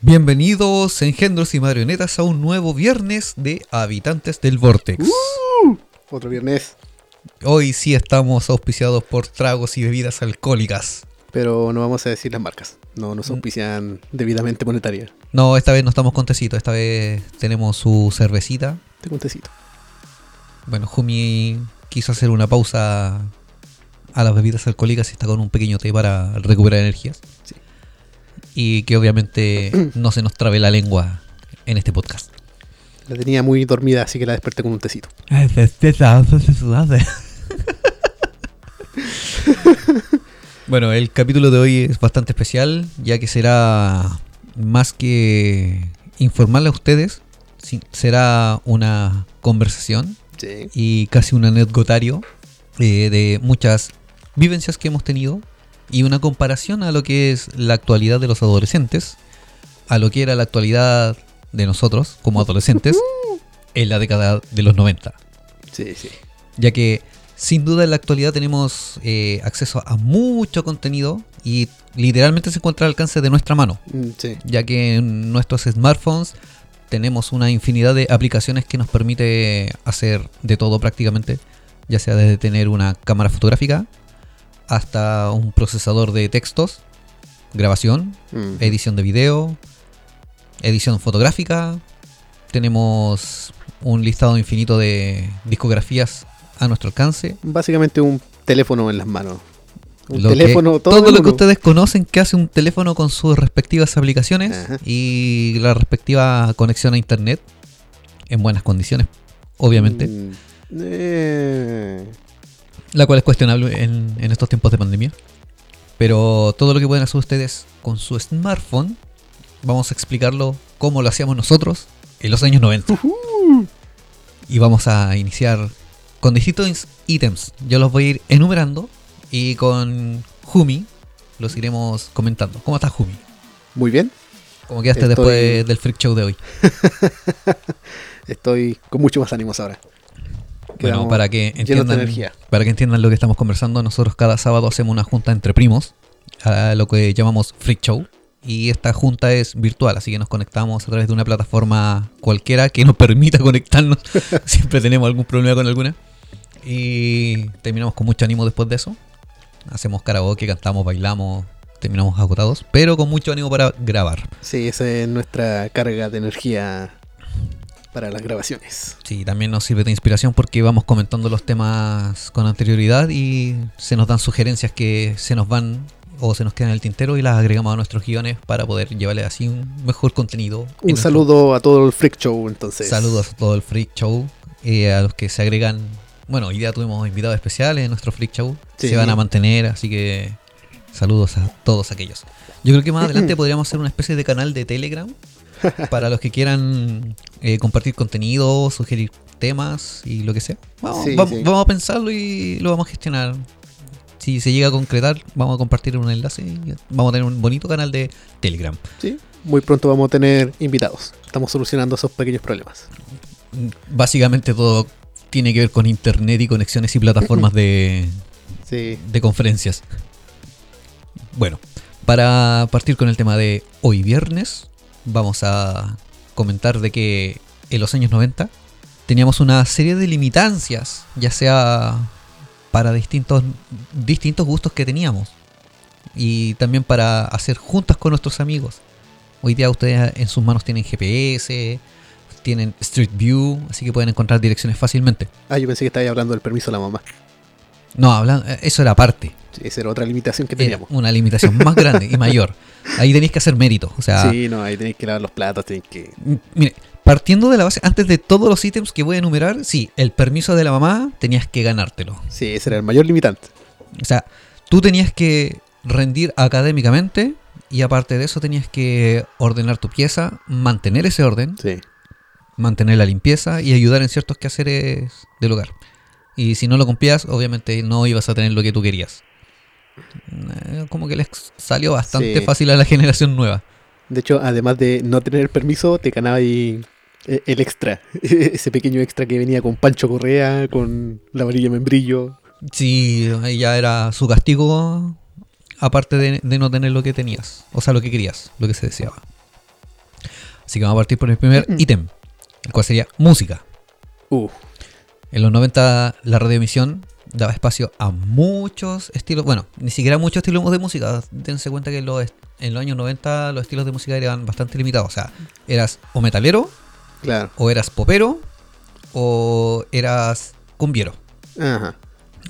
Bienvenidos, engendros y marionetas, a un nuevo viernes de Habitantes del Vortex. Uh, otro viernes. Hoy sí estamos auspiciados por tragos y bebidas alcohólicas. Pero no vamos a decir las marcas. No nos auspician debidamente monetaria. No, esta vez no estamos con tecito, esta vez tenemos su cervecita. Tengo un tecito. Bueno, Jumi quiso hacer una pausa a las bebidas alcohólicas y está con un pequeño té para recuperar energías. Sí. Y que obviamente no se nos trabe la lengua en este podcast. La tenía muy dormida, así que la desperté con un tecito. Bueno, el capítulo de hoy es bastante especial, ya que será más que informarle a ustedes, será una conversación Sí. y casi un anecdotario eh, de muchas vivencias que hemos tenido y una comparación a lo que es la actualidad de los adolescentes, a lo que era la actualidad de nosotros como adolescentes en la década de los 90 Sí, sí. ya que sin duda en la actualidad tenemos eh, acceso a mucho contenido y literalmente se encuentra al alcance de nuestra mano, Mm, Sí. ya que en nuestros smartphones tenemos una infinidad de aplicaciones que nos permite hacer de todo prácticamente, ya sea desde tener una cámara fotográfica hasta un procesador de textos, grabación, Mm. edición de video, edición fotográfica. Tenemos un listado infinito de discografías a nuestro alcance. Básicamente un teléfono en las manos. Un Lo que- teléfono, todo, en lo que ustedes conocen que hace un teléfono con sus respectivas aplicaciones Ajá. y la respectiva conexión a internet en buenas condiciones, obviamente, Mm, eh, la cual es cuestionable en, en estos tiempos de pandemia. Pero todo lo que pueden hacer ustedes con su smartphone, vamos a explicarlo como lo hacíamos nosotros en los años 90. ujú. Y vamos a iniciar con distintos ítems. Yo los voy a ir enumerando y con Jumi los iremos comentando. ¿Cómo estás, Jumi? Muy bien. ¿Cómo quedaste Estoy- después del freak show de hoy? Estoy con mucho más ánimos ahora. Bueno, para que entiendan, para que entiendan lo que estamos conversando, nosotros cada sábado hacemos una junta entre primos, a lo que llamamos freak show. Y esta junta es virtual, así que nos conectamos a través de una plataforma cualquiera que nos permita conectarnos. Siempre tenemos algún problema con alguna. Y terminamos con mucho ánimo después de eso. Hacemos karaoke, cantamos, bailamos, terminamos agotados, pero con mucho ánimo para grabar. Sí, esa es nuestra carga de energía para las grabaciones. Sí, también nos sirve de inspiración porque vamos comentando los temas con anterioridad y se nos dan sugerencias que se nos van o se nos quedan en el tintero y las agregamos a nuestros guiones para poder llevarle así un mejor contenido. en Un nuestro- saludo a todo el Freak Show, entonces. Saludos a todo el Freak Show y a los que se agregan. Bueno, hoy día tuvimos invitados especiales en nuestro Freak Show. Sí. Se van a mantener, así que saludos a todos aquellos. Yo creo que más adelante podríamos hacer una especie de canal de Telegram para los que quieran eh, compartir contenido, sugerir temas y lo que sea. Vamos, Sí, va- sí. vamos a pensarlo y lo vamos a gestionar. Si se llega a concretar, vamos a compartir un enlace y vamos a tener un bonito canal de Telegram. Sí, muy pronto vamos a tener invitados. Estamos solucionando esos pequeños problemas. Básicamente todo tiene que ver con internet y conexiones y plataformas de, Sí, de conferencias. Bueno, para partir con el tema de hoy viernes, vamos a comentar de que en los años 90 teníamos una serie de limitancias, ya sea para distintos, distintos gustos que teníamos y también para hacer juntas con nuestros amigos. Hoy día ustedes en sus manos tienen GPS, tienen Street View, así que pueden encontrar direcciones fácilmente. Ah, yo pensé que estaba hablando del permiso de la mamá. No, hablan, eso era parte. Esa era otra limitación que Era teníamos. una limitación más grande y mayor. Ahí tenéis que hacer mérito. O sea, Sí, no, ahí tenéis que lavar los platos, tenéis que... mire, partiendo de la base, antes de todos los ítems que voy a enumerar, sí, el permiso de la mamá tenías que ganártelo. Sí, ese era el mayor limitante. O sea, tú tenías que rendir académicamente y aparte de eso tenías que ordenar tu pieza, mantener ese orden, Sí. mantener la limpieza y ayudar en ciertos quehaceres del hogar. Y si no lo cumplías, obviamente no ibas a tener lo que tú querías. Eh, Como que les salió bastante Sí. fácil a la generación nueva. De hecho, además de no tener el permiso, te ganaba ahí eh, el extra. Ese pequeño extra que venía con Pancho Correa, con la varilla membrillo. Sí, ya era su castigo, aparte de, de no tener lo que tenías, o sea, lo que querías, lo que se deseaba. Así que vamos a partir por el primer ítem, el cual sería música. Uh, En los 90 la radioemisión daba espacio a muchos estilos, bueno, ni siquiera muchos estilos de música. Dense cuenta que en los, en los años 90 los estilos de música eran bastante limitados. O sea, eras o metalero, claro. o eras popero, o eras cumbiero. Ajá.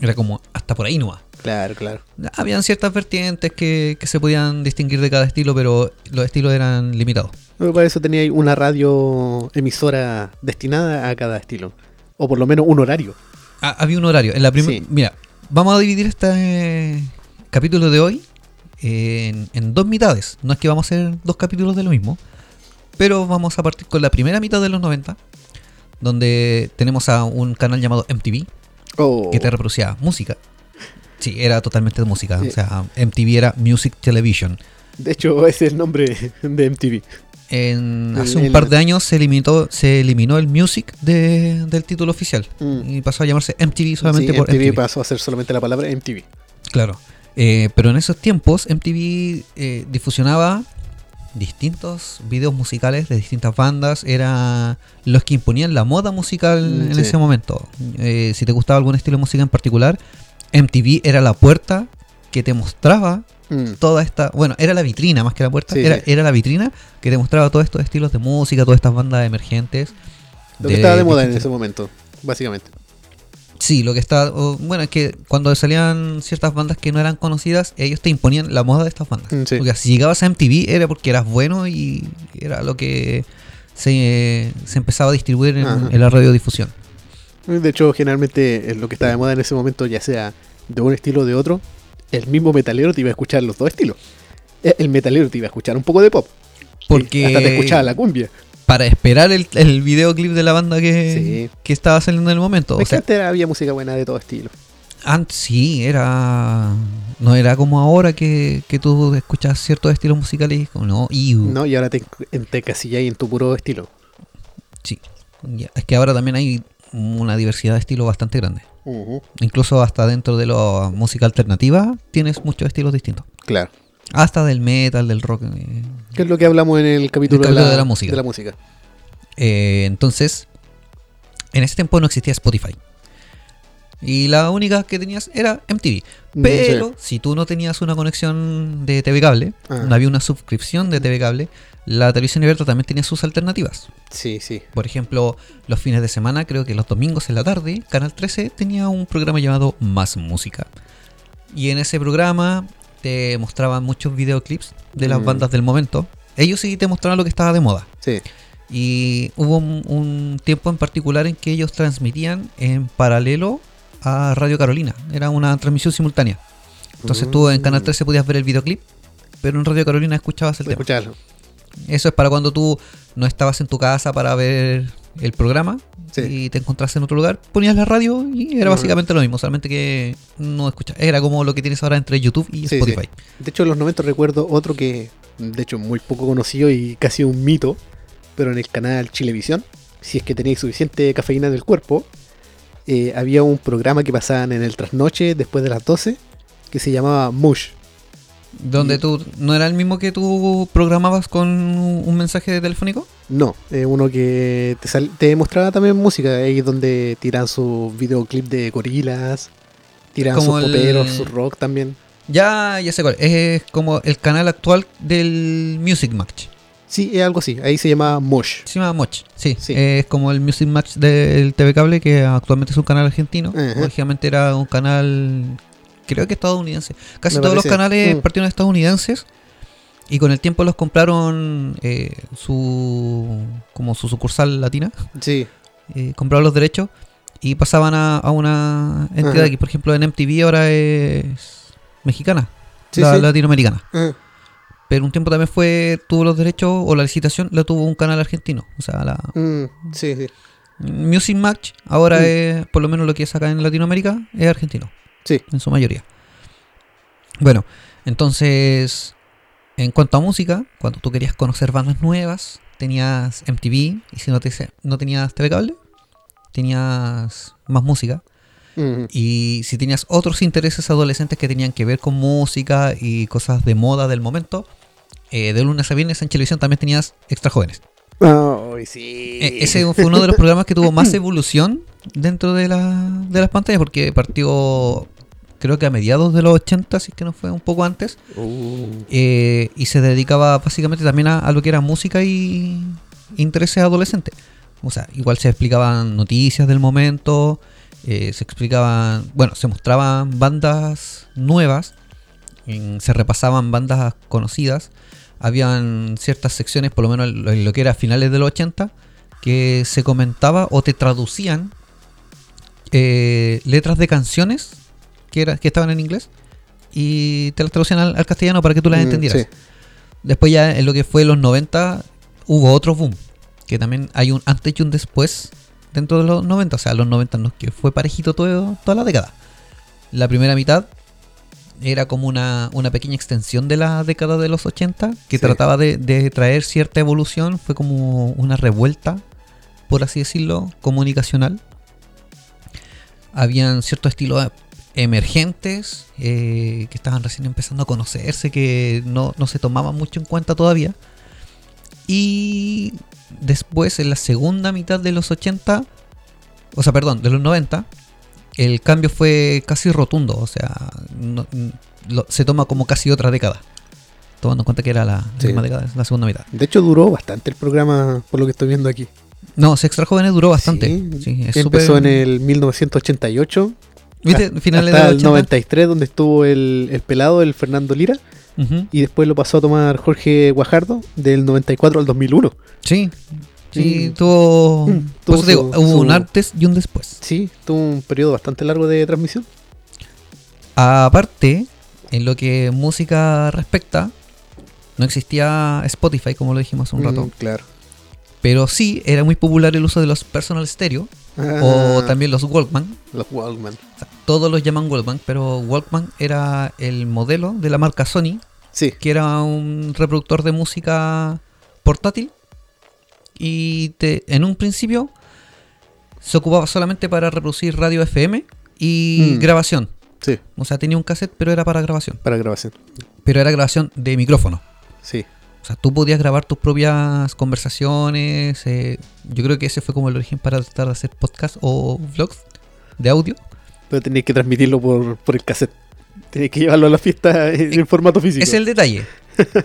Era como hasta por ahí no Claro, claro. Habían ciertas vertientes que, que se podían distinguir de cada estilo, pero los estilos eran limitados. Bueno, Para eso tenía una radio emisora destinada a cada estilo. O por lo menos un horario. Ah, había un horario. En la Sí. Mira, vamos a dividir este capítulo de hoy en, en dos mitades. No es que vamos a hacer dos capítulos de lo mismo, pero vamos a partir con la primera mitad de los 90, donde tenemos a un canal llamado MTV Oh, que te reproducía música. Sí, era totalmente de música. Sí. O sea, MTV era Music Television. De hecho, ese es el nombre de MTV. En, El- hace un par de años se eliminó, se eliminó el Music de- del título oficial Mm. y pasó a llamarse MTV solamente Sí, por MTV MTV. pasó a ser solamente la palabra MTV. Claro. Eh, pero en esos tiempos MTV eh, difusionaba distintos videos musicales de distintas bandas. Era los que imponían la moda musical Mm, en ese momento. Eh, si te gustaba algún estilo de música en particular, MTV era la puerta que te mostraba Mm. toda esta... Bueno, era la vitrina más que la puerta. Sí, era, sí. era la vitrina que te mostraba todos estos estilos de música, todas estas bandas emergentes. Lo que estaba de moda en ese momento, básicamente. Sí, lo que está. o, bueno, es que cuando salían ciertas bandas que no eran conocidas, ellos te imponían la moda de estas bandas. Mm, sí. Porque si llegabas a MTV era porque eras bueno y era lo que se, se empezaba a distribuir en, en la radiodifusión. De hecho, generalmente lo que estaba de moda en ese momento, ya sea de un estilo o de otro, el mismo metalero te iba a escuchar los dos estilos. Eh, El metalero te iba a escuchar un poco de pop. Porque- Hasta te escuchaba la cumbia. Para esperar el, el videoclip de la banda que, Sí. que estaba saliendo en el momento. O sea, antes había música buena de todo estilo. antes sí, era. No era como ahora que, que tú escuchas ciertos estilos musicales no, iu. ¿no? Y ahora te, te casillas en tu puro estilo. Sí. Es que ahora también hay una diversidad de estilos bastante grande. Incluso hasta dentro de la música alternativa tienes muchos estilos distintos. Claro. Hasta del metal, del rock. eh. Que es lo que hablamos en el capítulo, capítulo de la música. de la música. Eh, entonces, en ese tiempo no existía Spotify. Y la única que tenías era MTV. Pero si tú no tenías una conexión de TV cable, Ah. no había una suscripción de TV cable, la televisión abierta también tenía sus alternativas. Sí, sí. Por ejemplo, los fines de semana, creo que los domingos en la tarde, Canal 13 tenía un programa llamado Más Música. Y en ese programa te mostraban muchos videoclips de las Mm. bandas del momento. Ellos sí te mostraban lo que estaba de moda. Sí. Y hubo un, un tiempo en particular en que ellos transmitían en paralelo a Radio Carolina. Era una transmisión simultánea. Entonces tú en Canal Mm. 13 podías ver el videoclip, pero en Radio Carolina escuchabas el tema. Escucharlo. Eso es para cuando tú no estabas en tu casa para ver el programa Sí. y te encontrás en otro lugar, ponías la radio y era básicamente lo mismo, solamente que no escuchas. Era como lo que tienes ahora entre YouTube y Sí, Spotify. sí. De hecho, en los 90 recuerdo otro que, de hecho, muy poco conocido y casi un mito, pero en el canal Chilevisión, si es que tenéis suficiente cafeína en el cuerpo, eh, había un programa que pasaban en el trasnoche después de las 12 que se llamaba Mush. Donde Y- tú no era el mismo que tú programabas con un mensaje telefónico. No, eh, uno que te, sal- te mostraba también música, ahí donde tiran sus videoclip de gorilas, tiran Como sus el- poperos, su rock también. Ya, ya sé cuál. Es como el canal actual del Music Match. Sí, es algo así, ahí se llamaba Mush. Se llama Moch, sí. Sí. Es como el Music Match del TV Cable, que actualmente es un canal argentino. Ajá. Originalmente era un canal, creo que estadounidense. Casi Me todos los canales Mm. partieron estadounidenses. Y con el tiempo los compraron eh, su como su sucursal latina. Sí, eh, compraron los derechos y pasaban a, a una entidad que, por ejemplo, en MTV ahora es mexicana, Sí, la sí. latinoamericana. Pero un tiempo también fue, tuvo los derechos o la licitación la tuvo un canal argentino. O sea, la mm, sí, sí. Music Match ahora Mm. es, por lo menos lo que es acá en Latinoamérica, es argentino. Sí. En su mayoría. Bueno, entonces, en cuanto a música, cuando tú querías conocer bandas nuevas, tenías MTV, y si no, te, no tenías TV cable, tenías más música. Ujú. Y si tenías otros intereses adolescentes que tenían que ver con música y cosas de moda del momento, eh, de lunes a viernes en televisión también tenías extra jóvenes. Ay, sí. Eh, ese fue uno de los programas que tuvo más evolución dentro de, la, de las pantallas porque partió creo que a mediados de los 80, si es que no fue un poco antes, Uh, eh, y se dedicaba básicamente también a, a lo que era música y intereses adolescentes. O sea, igual se explicaban noticias del momento, eh, se explicaban, bueno, se mostraban bandas nuevas, en- se repasaban bandas conocidas, habían ciertas secciones, por lo menos en lo- que era a finales de los 80, que se comentaba o te traducían eh, letras de canciones que, era, que estaban en inglés y te las traducían al, al castellano para que tú las mm, entendieras. sí. Después ya en lo que fue los 90 hubo otro boom, que también hay un antes y un después dentro de los 90, o sea, los 90 no, que fue parejito todo, toda la década. La primera mitad era como una, una pequeña extensión de la década de los 80, que Sí. trataba de, de traer cierta evolución, fue como una revuelta, por así decirlo, comunicacional. Habían ciertos estilos emergentes eh, que estaban recién empezando a conocerse, que no, no se tomaban mucho en cuenta todavía. Y después, en la segunda mitad de los 80, o sea, perdón, de los 90, el cambio fue casi rotundo. O sea, no- lo- se toma como casi otra década. Tomando en cuenta que era la, Sí. década, la segunda mitad. De hecho, duró bastante el programa, por lo que estoy viendo aquí. No, Sextra Jóvenes duró bastante. Sí, Sí, es Empezó súper- en el 1988. ¿Viste? Finales hasta de el los 93, donde estuvo el, el pelado, el Fernando Lira. Y después lo pasó a tomar Jorge Guajardo, del 94 al 2001. Sí. Sí, Mm. tuvo. Por eso digo, su- hubo su- un antes y un después. Sí, tuvo un periodo bastante largo de transmisión. Aparte, en lo que música respecta, no existía Spotify, como lo dijimos hace un rato. Mm, claro. Pero sí era muy popular el uso de los personal stereo o Ah, también los Walkman. Los Walkman. O sea, todos los llaman Walkman, pero Walkman era el modelo de la marca Sony, Sí, que era un reproductor de música portátil. Y te- en un principio se ocupaba solamente para reproducir radio FM y Mm. grabación. sí, O sea, tenía un cassette, pero era para grabación. para grabación. Pero era grabación de micrófono. Sí, O sea, tú podías grabar tus propias conversaciones. eh, yo creo que ese fue como el origen para tratar de hacer podcast o vlogs de audio. pero tenías que transmitirlo por, por el cassette. Tenías que llevarlo a la fiesta en, en formato físico. Es el detalle.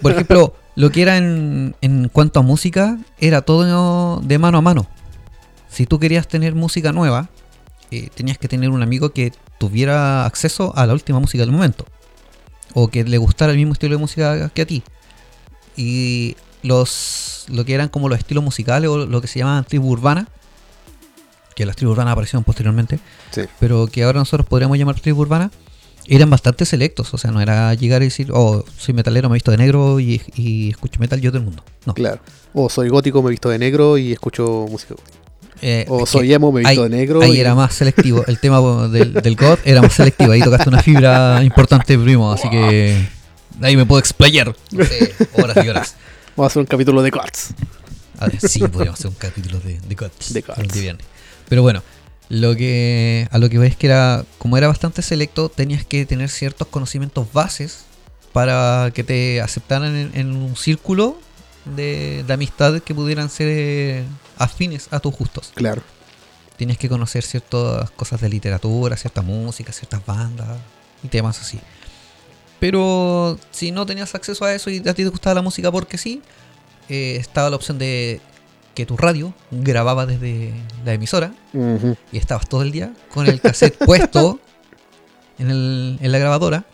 Por ejemplo, lo que era en, en cuanto a música, era todo de mano a mano. Si tú querías tener música nueva, eh, tenías que tener un amigo que tuviera acceso a la última música del momento. O que le gustara el mismo estilo de música que a ti. Y los lo que eran como los estilos musicales o lo que se llamaban tribu urbana, que las tribus urbanas aparecieron posteriormente, Sí. pero que ahora nosotros podríamos llamar tribu urbana, eran bastante selectos. O sea, no era llegar y decir, oh, soy metalero, me he visto de negro y, y escucho metal yo del mundo. No. Claro. O soy gótico, me he visto de negro y escucho música gótica. Eh, O soy emo, me he visto ahí- de negro. Ahí y- era más selectivo. El tema del, del God era más selectivo. Ahí tocaste una fibra importante, primo. Así que ahí me puedo explayar. No sé, horas y horas. Vamos a hacer un capítulo de Gods. A ver, sí, podríamos hacer un capítulo de, de Gods. De Gods. Pero bueno, lo que a lo que ves que era, como era bastante selecto, tenías que tener ciertos conocimientos bases para que te aceptaran en, en un círculo de, de amistades que pudieran ser eh, afines a tus gustos. Claro. Tienes que conocer ciertas cosas de literatura, cierta música, ciertas bandas y temas así. Pero si no tenías acceso a eso y a ti te gustaba la música porque sí, eh, estaba la opción de que tu radio grababa desde la emisora y estabas todo el día con el cassette puesto en, el- en la grabadora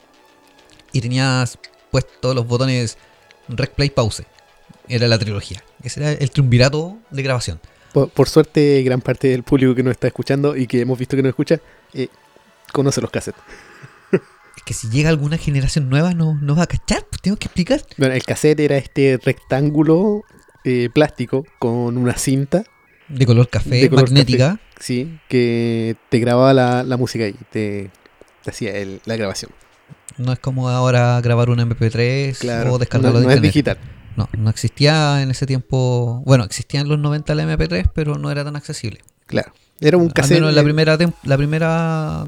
y tenías puestos los botones Rec Play Pause. Era la trilogía. Ese era el triunvirato de grabación. Por, por suerte, gran parte del público que nos está escuchando y que hemos visto que nos escucha, eh, conoce los cassettes. Es que si llega alguna generación nueva no, no va a cachar, pues tengo que explicar. Bueno, el cassette era este rectángulo eh, plástico con una cinta, De color café, De color magnética. sí, que te grababa la, la música y te, te hacía el- la grabación. No es como ahora grabar un MP3 Claro. o descargarlo no, de no es digital. No, no existía en ese tiempo. Bueno, existía en los 90 el MP3, pero no era tan accesible. Claro. Era un Al cassette. menos en la primera, la primera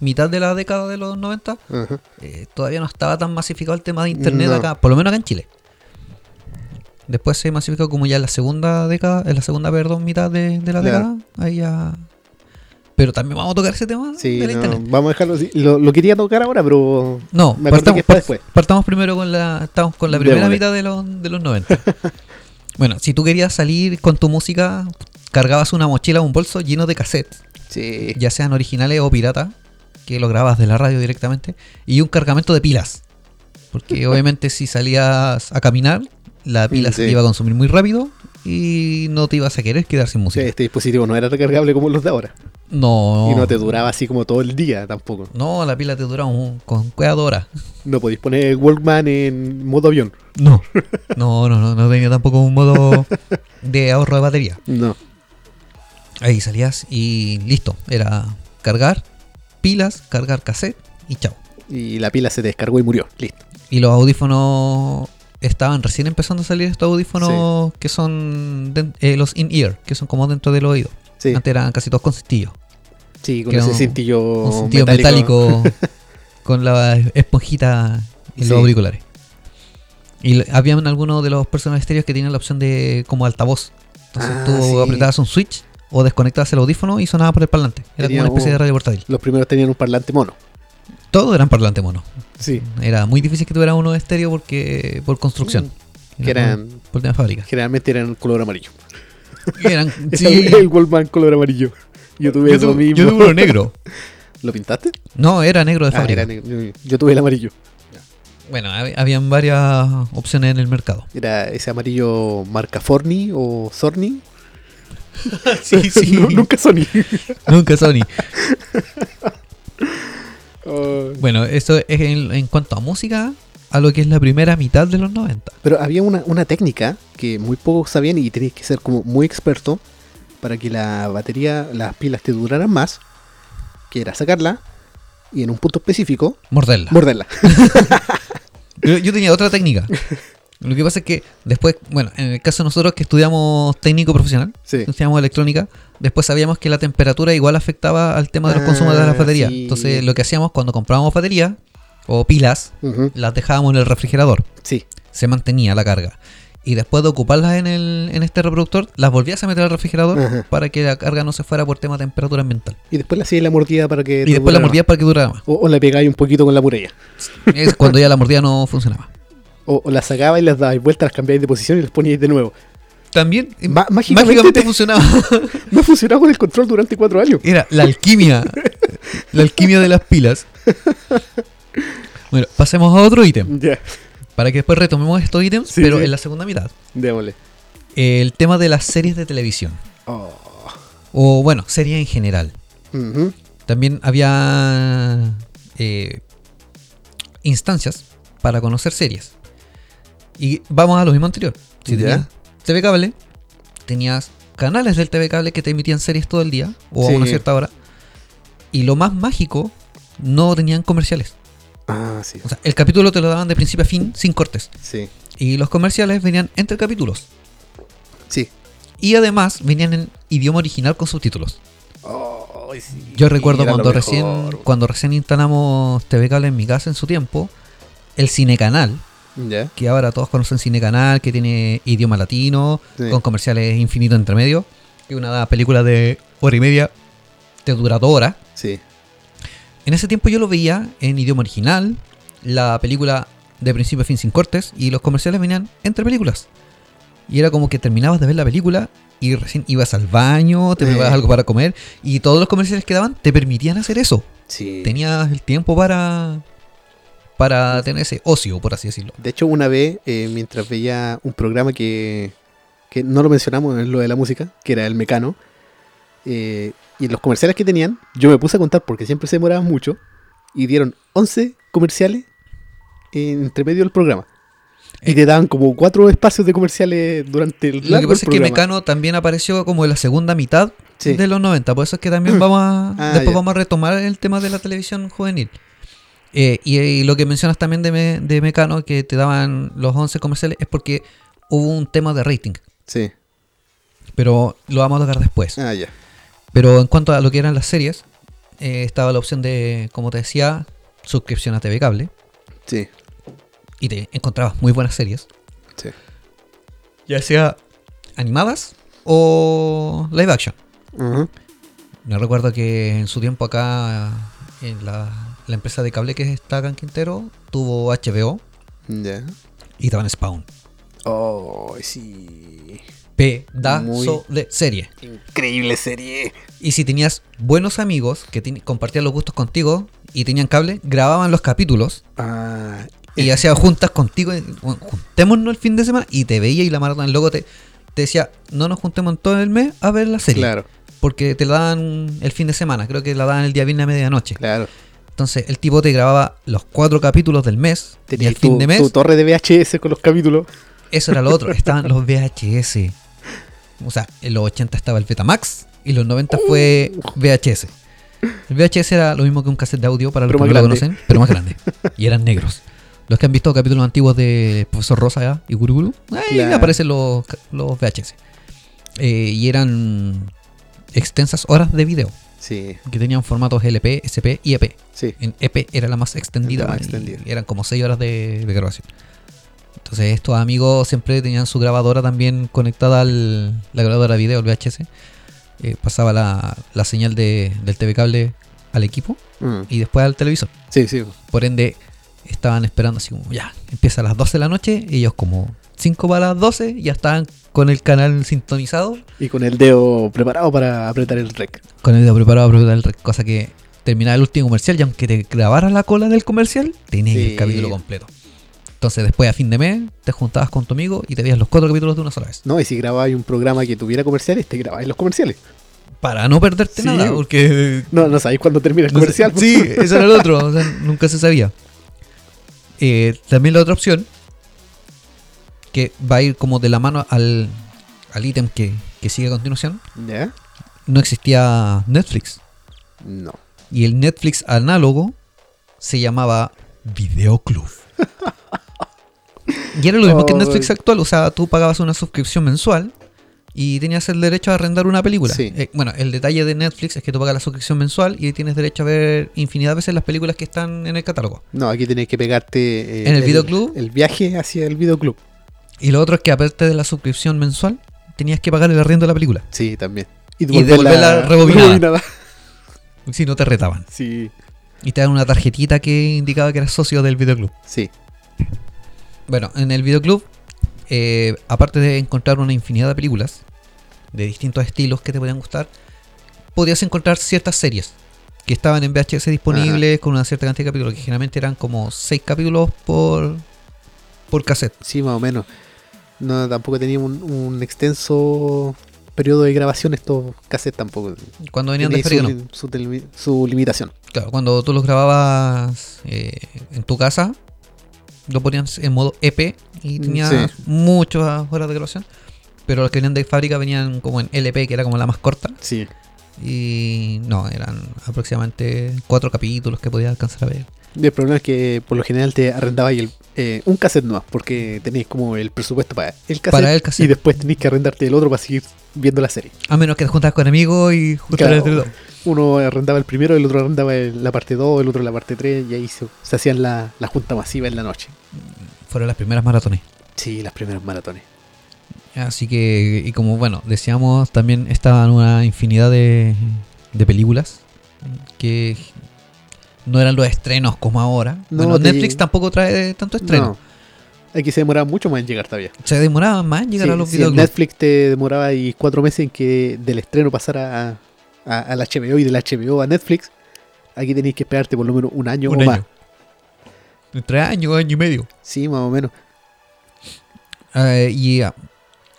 mitad de la década de los 90, ajá. eh, todavía no estaba tan masificado el tema de internet No. acá, por lo menos acá en Chile. Después se masificó como ya en la segunda década, en la segunda, perdón, mitad de, de la década. Ahí ya. Pero también vamos a tocar ese tema Sí, de la no, internet. vamos a dejarlo así. Lo, lo quería tocar ahora, pero. No, Me que partamos, para después. partamos primero con la, estamos con la primera mitad de los, de los 90. bueno, si tú querías salir con tu música, cargabas una mochila o un bolso lleno de cassettes, Sí. ya sean originales o piratas, que lo grababas de la radio directamente, y un cargamento de pilas. Porque obviamente si salías a caminar, la pila se Sí. te iba a consumir muy rápido y no te ibas a querer quedar sin Sí, música. Este dispositivo no era recargable como los de ahora. No. Y no te duraba así como todo el día tampoco. No, la pila te dura un, con cueva de horas. No podéis poner Walkman en modo avión. No. No, no, no, no tenía tampoco un modo de ahorro de batería. No. Ahí salías y listo. Era cargar pilas, cargar cassette y chao. Y la pila se descargó y murió. Listo. Y los audífonos estaban recién empezando a salir estos audífonos que son eh, los in-ear, que son como dentro del oído. Sí, Antes eran casi todos con cintillo. sí con que ese cintillo, Un cintillo metálico, con la esponjita en Sí. los auriculares. Y habían algunos de los personajes estéreos que tenían la opción de como altavoz. Entonces Ah, tú apretabas un switch o desconectabas el audífono y sonaba por el parlante. Era Tenía como una especie un- de radio portátil. Los primeros tenían un parlante mono. Todos eran parlante mono. Sí. Era muy difícil que tuviera uno estéreo porque por construcción. Mm. Que Era eran, por, por tema de fábrica. generalmente eran color amarillo. Eran, sí. El Walkman color amarillo. Yo tuve yo, eso tuve, mismo. yo tuve uno negro. ¿Lo pintaste? No, era negro de Ah, fábrica. era negro. Yo tuve el amarillo. Bueno, hab- habían varias opciones en el mercado. Era ese amarillo marca Forni o Sorni. Sí, sí. Nu- Nunca Sony. Nunca Sony. Oh. Bueno, eso es en, en cuanto a música, a lo que es la primera mitad de los 90. Pero había una, una técnica que muy pocos sabían y tenías que ser como muy experto para que la batería, las pilas te duraran más, que era sacarla y en un punto específico Morderla. morderla. yo, yo tenía otra técnica. Lo que pasa es que después, bueno, en el caso de nosotros que estudiamos técnico profesional, Sí. estudiamos electrónica, después sabíamos que la temperatura igual afectaba al tema de los Ah, consumos de las baterías. sí. Entonces, lo que hacíamos cuando comprábamos batería o pilas, las dejábamos en el refrigerador. Sí. Se mantenía la carga. Y después de ocuparlas en, el, en este reproductor, las volvías a meter al refrigerador Ajá. para que la carga no se fuera por tema de temperatura ambiental. Y después le hacías la mordida para que. Y después la mordías para que durara más. O, o la pegáis un poquito con la muralla. Es cuando ya la mordida no funcionaba. O, o las sacabas y las dabais vueltas, las cambiáis de posición y las poníais de nuevo. También Ma- mágicamente mágicamente te- funcionaba. Me ha funcionado con el control durante cuatro años. Era la alquimia. la alquimia de las pilas. Bueno, pasemos a otro ítem. Ya, Para que después retomemos estos ítems, Sí, pero sí. en la segunda mitad. démosle. El tema de las series de televisión. Oh. O bueno, series en general. También había eh, instancias para conocer series. Y vamos a lo mismo anterior. Si tenías TV cable, tenías canales del TV cable que te emitían series todo el día o a una cierta hora. Y lo más mágico, no tenían comerciales. Ah, sí. O sea, el capítulo te lo daban de principio a fin sin cortes. Sí. Y los comerciales venían entre capítulos. Sí. Y además venían en idioma original con subtítulos. Oh, sí, Yo recuerdo cuando recién, cuando recién instalamos TV Cable en mi casa en su tiempo, el Cinecanal, Que ahora todos conocen Cinecanal, que tiene idioma latino, Sí. con comerciales infinitos entre medio, y una película de hora y media te dura dos horas. Sí. En ese tiempo yo lo veía en idioma original, la película de principio a fin sin cortes, y los comerciales venían entre películas. Y era como que terminabas de ver la película y recién ibas al baño, te Eh. preparabas algo para comer, y todos los comerciales que daban te permitían hacer eso. Sí. Tenías el tiempo para, para tener ese ocio, por así decirlo. De hecho, una vez, eh, mientras veía un programa que, que no lo mencionamos en lo de la música, que era el Mecano, eh, y en los comerciales que tenían, yo me puse a contar porque siempre se demoraban mucho, y dieron 11 comerciales entre medio del programa. Y te daban como cuatro espacios de comerciales durante el Lo que pasa es que. Mecano también apareció como en la segunda mitad Sí. de los 90, por eso es que también vamos a, Ah, después ya. vamos a retomar el tema de la televisión juvenil. Eh, y, y lo que mencionas también de, Me- de Mecano, que te daban los 11 comerciales, es porque hubo un tema de rating, Sí. pero lo vamos a tocar después. Ah, ya. Pero en cuanto a lo que eran las series, eh, estaba la opción de, como te decía, suscripción a TV Cable. Sí, Y te encontrabas muy buenas series. sí. Ya sea animadas o live action. Ujú. Me recuerdo que en su tiempo acá, en la, la empresa de cable que está acá en Quintero, tuvo HBO Ya. y daban Spawn. Oh, sí. Pedazo Muy- de serie. Increíble serie. Y si tenías buenos amigos que compartían los gustos contigo y tenían cable, grababan los capítulos Ah, y hacían juntas contigo. juntémonos el fin de semana y te veía y la maratón. Luego te, te decía, no nos juntemos en todo el mes a ver la serie. claro, Porque te la dan el fin de semana. Creo que la dan el día viernes a medianoche. claro. Entonces el tipo te grababa los cuatro capítulos del mes y Tenías el fin de mes. tu torre de VHS con los capítulos. Eso era lo otro. Estaban los VHS. O sea, en los 80 estaba el Betamax y en los 90 fue VHS. El VHS era lo mismo que un cassette de audio para los Pero que no lo conocen, pero más grande. Y eran negros. Los que han visto capítulos antiguos de Profesor Rosa y Guruguru, ahí Claro. aparecen los, los VHS. Eh, y eran extensas horas de video Sí, que tenían formatos LP, SP y EP. sí. En EP era la más extendida. La más y extendida. eran como 6 horas de, de grabación. Entonces estos amigos siempre tenían su grabadora también conectada al la grabadora de video, el VHS. Eh, pasaba la, la señal de, del TV cable al equipo Mm. y después al televisor. Sí, sí. Por ende, estaban esperando así como, ya, empieza a las 12 de la noche. Y ellos como 5 para las 12 ya estaban con el canal sintonizado. Y con el dedo preparado para apretar el rec. Con el dedo preparado para preparar el rec- cosa que terminaba el último comercial y aunque te grabara la cola del comercial, tenías Sí. el capítulo completo. Entonces después a fin de mes te juntabas con tu amigo y te veías los cuatro capítulos de una sola vez. No, y si grababas un programa que tuviera comerciales, te grababas los comerciales. Para no perderte Sí. nada, porque... No, no sabéis cuándo termina el no sé- comercial. sí, ese era el otro, o sea, nunca se sabía. Eh, también la otra opción, que va a ir como de la mano al, al ítem que, que sigue a continuación, ¿Ya? no existía Netflix. No. Y el Netflix análogo se llamaba Videoclub. y era lo mismo que el. Netflix actual. O sea, tú pagabas una suscripción mensual y tenías el derecho a arrendar una película. Sí. Eh, bueno, el detalle de Netflix es que tú pagas la suscripción mensual y tienes derecho a ver infinidad de veces las películas que están en el catálogo. No, aquí tenés que pegarte. eh, ¿En el videoclub? El viaje hacia el videoclub. Y lo otro es que aparte de la suscripción mensual, tenías que pagar el arriendo de la película. Sí, también. Y devolverla rebobinada. Si no te retaban. Sí, Y te dan una tarjetita que indicaba que eras socio del videoclub. sí. Bueno, en el videoclub, eh, aparte de encontrar una infinidad de películas de distintos estilos que te podían gustar, podías encontrar ciertas series que estaban en VHS disponibles con una cierta cantidad de capítulos, que generalmente eran como 6 capítulos por, por cassette. Sí, más o menos. No, tampoco tenía un, un extenso periodo de grabación estos cassettes tampoco. Cuando venían de feria, su, no. su tele- su limitación. Claro, cuando tú los grababas eh, en tu casa, lo ponías en modo EP y Mm, tenía sí. muchas horas de grabación. Pero los que venían de fábrica venían como en LP, que era como la más corta. Sí. Y no, eran aproximadamente cuatro capítulos que podías alcanzar a ver. El problema es que por lo general te arrendabas el, eh, un cassette nomás, porque tenéis como el presupuesto para el cassette, Para el cassette. y después tenéis que arrendarte el otro para seguir viendo la serie. A menos que te juntas con amigos y juntas Claro. entre los dos. Uno arrendaba el primero, el otro arrendaba la parte 2, el otro la parte 3, y ahí se, se hacían la, la junta masiva en la noche. Fueron las primeras maratones. Sí, las primeras maratones. Así que, y como bueno, decíamos, también estaban una infinidad de, de películas que no eran los estrenos como ahora. No, bueno, te- Netflix tampoco trae tanto estreno. No. Aquí se demoraba mucho más en llegar todavía. Se demoraba más en llegar Sí, a los sí, videoclubs. Netflix te demoraba ahí cuatro meses en que del estreno pasara a, a- al HBO y del HBO a Netflix. Aquí tenéis que esperarte por lo menos un año Un o año. más. Entre año, año y medio. Sí, más o menos. Eh, y ah,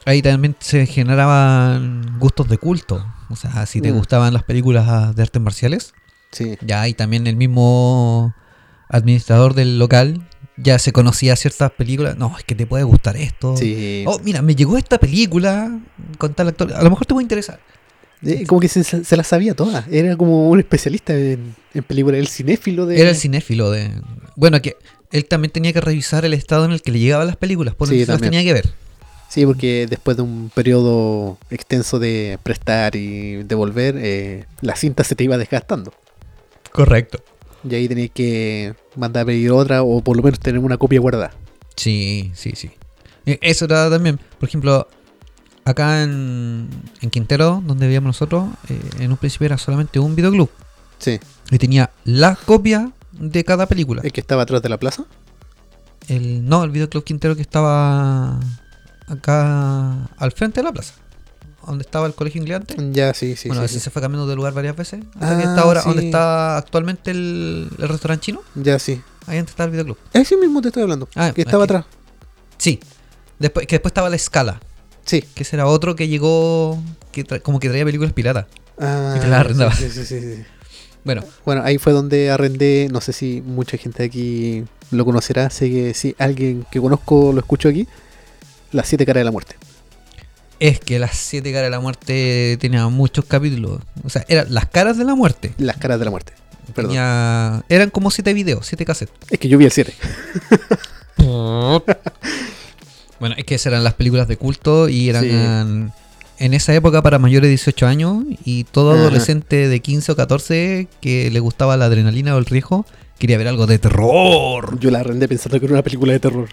ahí también se generaban gustos de culto. O sea, si te Mm. gustaban las películas ah, de artes marciales, Sí. ya ahí también el mismo administrador del local ya se conocía ciertas películas. No, es que te puede gustar esto. Sí. Oh, mira, me llegó esta película con tal actor. A lo mejor te puede interesar. Eh, como que se, se las sabía todas. Era como un especialista en, en películas. El cinéfilo de. Era el cinéfilo de. Bueno, que él también tenía que revisar el estado en el que le llegaban las películas, por Sí, las tenía que ver. Sí, porque después de un periodo extenso de prestar y devolver, eh, la cinta se te iba desgastando. Correcto. Y ahí tenías que mandar a pedir otra o por lo menos tener una copia guardada. Sí, sí, sí. Eh, Eso era también, por ejemplo, acá en, en Quintero, donde vivíamos nosotros, eh, en un principio era solamente un videoclub. Sí. Y tenía la copia de cada película. ¿El que estaba atrás de la plaza? El, no, el videoclub Quintero que estaba acá al frente de la plaza. Donde estaba el colegio inglés antes. Ya, sí, sí. bueno, sí, ese sí. se fue cambiando de lugar varias veces. Hasta que Ah, está ahora, sí. donde está actualmente el, el restaurante chino. Ya, sí. Ahí antes está el videoclub. Ese mismo te estoy hablando. Ah, que estaba aquí. atrás. Sí. Después, que después estaba la escala. Sí. Que ese era otro que llegó. Que como que traía películas piratas. Ah, Y te la arrendaba. sí, sí, sí, sí, sí. Bueno, Bueno, ahí fue donde arrendé, no sé si mucha gente aquí lo conocerá, sé que si alguien que conozco lo escucho aquí, Las Siete Caras de la Muerte. Es que las siete caras de la muerte tenía muchos capítulos. O sea, eran las caras de la muerte. Las Caras de la Muerte. Perdón. Tenía- eran como siete videos, siete cassettes. Es que yo vi el 7. Bueno, es que esas eran las películas de culto y eran en esa época para mayores de 18 años y todo Ajá. adolescente de 15 o 14 que le gustaba la adrenalina o el riesgo quería ver algo de terror. Yo la arrendé pensando que era una película de terror.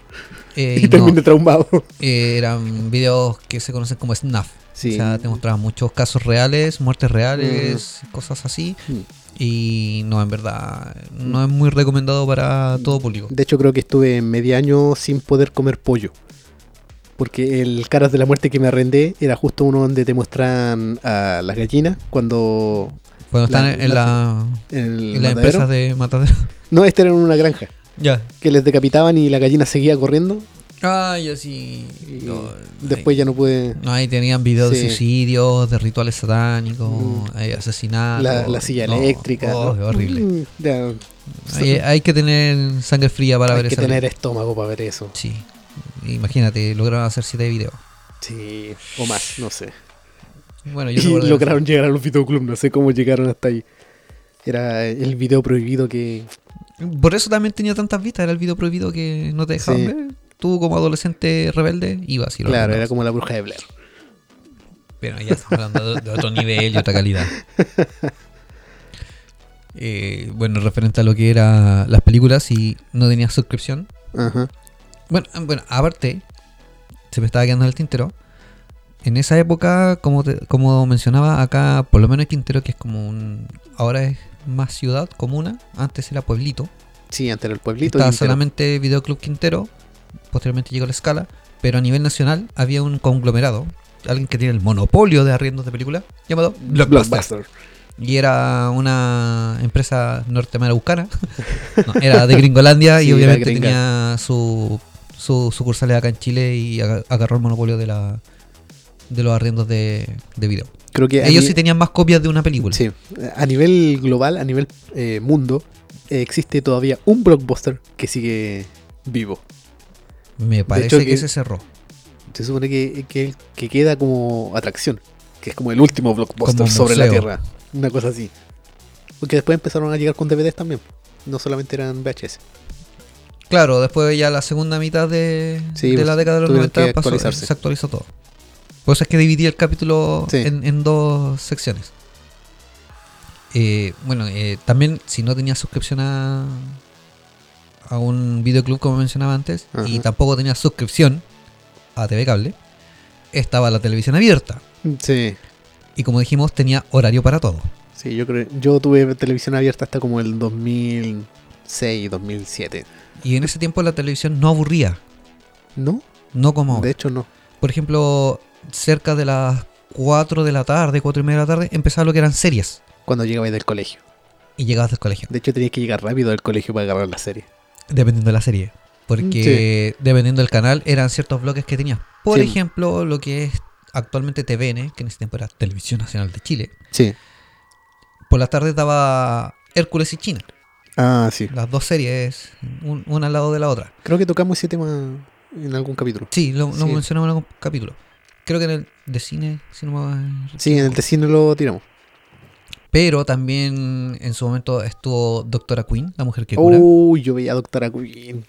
Eh, Y, y no, terminé traumado. eh, eran videos que se conocen como snuff. Sí. O sea, te mostraban muchos casos reales, muertes reales, cosas así. Mm. Y no, en verdad, no es muy recomendado para todo público. De hecho, creo que estuve medio año sin poder comer pollo. Porque el Caras de la Muerte que me arrendé era justo uno donde te muestran a las gallinas cuando. Cuando La- están en, la- En el en las matadero. empresas de matadero. No, este era en una granja. ya. Que les decapitaban y la gallina seguía corriendo. Ay, así. Y no, después ahí- ya no pude. no, ahí tenían videos de Sí. suicidios, de rituales satánicos, Mm. ahí asesinatos. La, la silla No, eléctrica. oh, ¿no? horrible. Mm, Hay, hay que tener sangre fría para hay ver que esa tener película. estómago para ver eso. Sí. Imagínate, lograron hacer siete videos. Sí, o más, no sé. Bueno, yo Y lograron llegar a los videoclubs, no sé cómo llegaron hasta ahí. Era el video prohibido que. Por eso también tenía tantas vistas, era el video prohibido que no te dejaban Sí. ver. Tú como adolescente rebelde ibas y lo claro, era como la bruja de Blair. Pero ya estamos hablando de, otro nivel y otra calidad. Eh, bueno, referente a lo que era las películas y no tenías suscripción. Ajá. Bueno, bueno, aparte, se me estaba quedando en el tintero. En esa época, como, te- como mencionaba acá, por lo menos en Quintero, que es como un... Ahora es más ciudad, comuna. Antes era pueblito. Sí, antes era el pueblito. Estaba solamente Videoclub Quintero. Posteriormente llegó la escala. Pero a nivel nacional había un conglomerado. Alguien que tiene el monopolio de arriendos de películas. Llamado Blockbuster. Blockbuster. Y era una empresa norteamericana. No, era de Gringolandia Sí, y obviamente tenía su, su sucursales acá en Chile y aga- agarró el monopolio de la de los arriendos de, de video. Creo que Ellos sí tenían más copias de una película. Sí, a nivel global, a nivel eh, mundo, eh, existe todavía un blockbuster que sigue vivo. Me parece hecho que, que- se cerró. Se supone que, que, que queda como atracción, que es como el último blockbuster sobre la. Tierra. Una cosa así. Porque después empezaron a llegar con DVDs también. No solamente eran VHS. Claro, después ya la segunda mitad de, Sí, de pues, la década de los tuvieron 90 que pasó- se actualizó todo. Por eso es que dividí el capítulo Sí. en, en dos secciones. Eh, bueno, eh, también si no tenías suscripción a, a un videoclub como mencionaba antes y tampoco tenías suscripción a TV Cable, estaba la televisión abierta. Sí, Y como dijimos, tenía horario para todo. sí, yo creo. Yo tuve televisión abierta hasta como el 2006, 2007. Y en ese tiempo la televisión no aburría, ¿No? no como ahora. De hecho, no. por ejemplo, cerca de las 4 de la tarde, 4 y media de la tarde, empezaba lo que eran series. Cuando llegabais del colegio. Y llegabas del colegio. De hecho, tenías que llegar rápido del colegio para agarrar la serie. Dependiendo de la serie. Porque dependiendo del canal, eran ciertos bloques que tenías. Por Sí. ejemplo, lo que es actualmente TVN, que en ese tiempo era Televisión Nacional de Chile. Sí. Por las tardes daba Hércules y China. Ah, sí. Las dos series, un- una al lado de la otra. Creo que tocamos ese tema en algún capítulo. Sí, lo, mencionamos en algún capítulo. Creo que en el de cine, si no me Sí, en el de cine lo tiramos. Pero también en su momento estuvo Doctora Queen, la mujer que cura. Uy, yo veía a Doctora Queen.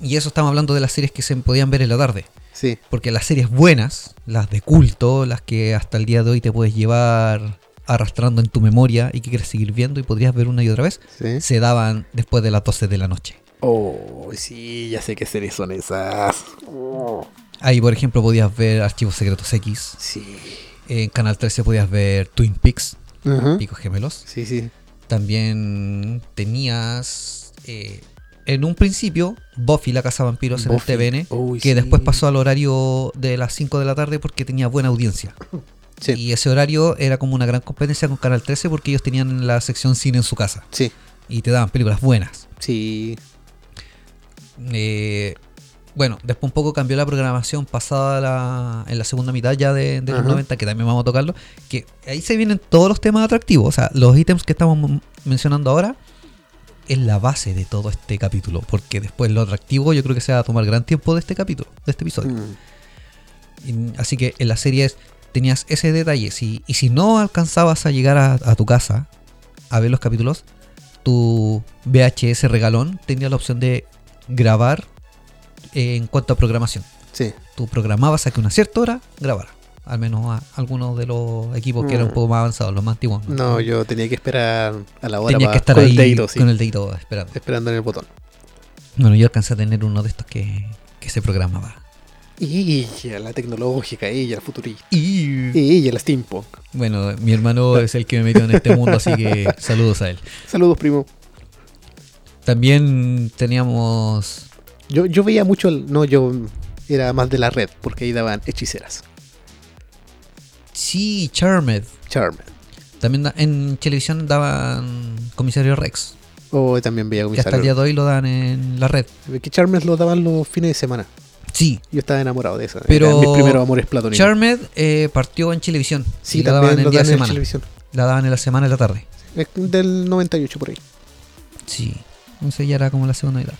Y eso estamos hablando de las series que se podían ver en la tarde. Sí, Porque las series buenas, las de culto, las que hasta el día de hoy te puedes llevar arrastrando en tu memoria y que quieres seguir viendo y podrías ver una y otra vez, sí. se daban después de las 12 de la noche. Oh, sí, ya sé qué series son esas. Oh, Ahí, por ejemplo, podías ver Archivos Secretos X. sí. En Canal 13 podías ver Twin Peaks, Ajá. Picos Gemelos. Sí, sí. También tenías eh, en un principio Buffy la Casa Vampiros Buffy. en el TVN, Uy, que sí. después pasó al horario de las 5 de la tarde porque tenía buena audiencia. Sí, Y ese horario era como una gran competencia con Canal 13 porque ellos tenían la sección cine en su casa sí, y te daban películas buenas. sí. Eh, bueno, después un poco cambió la programación pasada la, en la segunda mitad ya de, de los Ajá. 90, que también vamos a tocarlo, que ahí se vienen todos los temas atractivos, o sea, los ítems que estamos mencionando ahora es la base de todo este capítulo, porque después lo atractivo yo creo que se va a tomar gran tiempo de este capítulo, de este episodio. Mm, Y- así que en las series tenías ese detalle, si, y si no alcanzabas a llegar a, a tu casa a ver los capítulos, tu VHS regalón tenía la opción de grabar eh, en cuanto a programación. Sí, Tú programabas a que una cierta hora grabara. Al menos a algunos de los equipos que eran un Mm. poco más avanzados, los más antiguos. no, yo tenía que esperar a la hora Tenía que estar con ahí el dedito, sí, con el dedito esperando. esperando en el botón. Bueno, yo alcancé a tener uno de estos que, que se programaba. Y la tecnológica, ella, la futurista. Y Y ella, la steampunk. bueno, mi hermano es el que me metió en este mundo, así que saludos a él. Saludos, primo. También teníamos. Yo, yo veía mucho, el- no, yo era más de la red, porque ahí daban hechiceras. Sí, Charmed. Charmed. También da- en televisión daban Comisario Rex. O también veía Que hasta el día comisario. de hoy lo dan en la red. Que Charmed lo daban los fines de semana. Sí, Yo estaba enamorado de esa. Pero Eran mis primeros amores platónicos. Charmed eh, partió en televisión. Sí, la daban en lo día de en semana. televisión. La daban en la semana en la tarde. Es del 98 por ahí. Sí. Entonces ya era como la segunda mitad.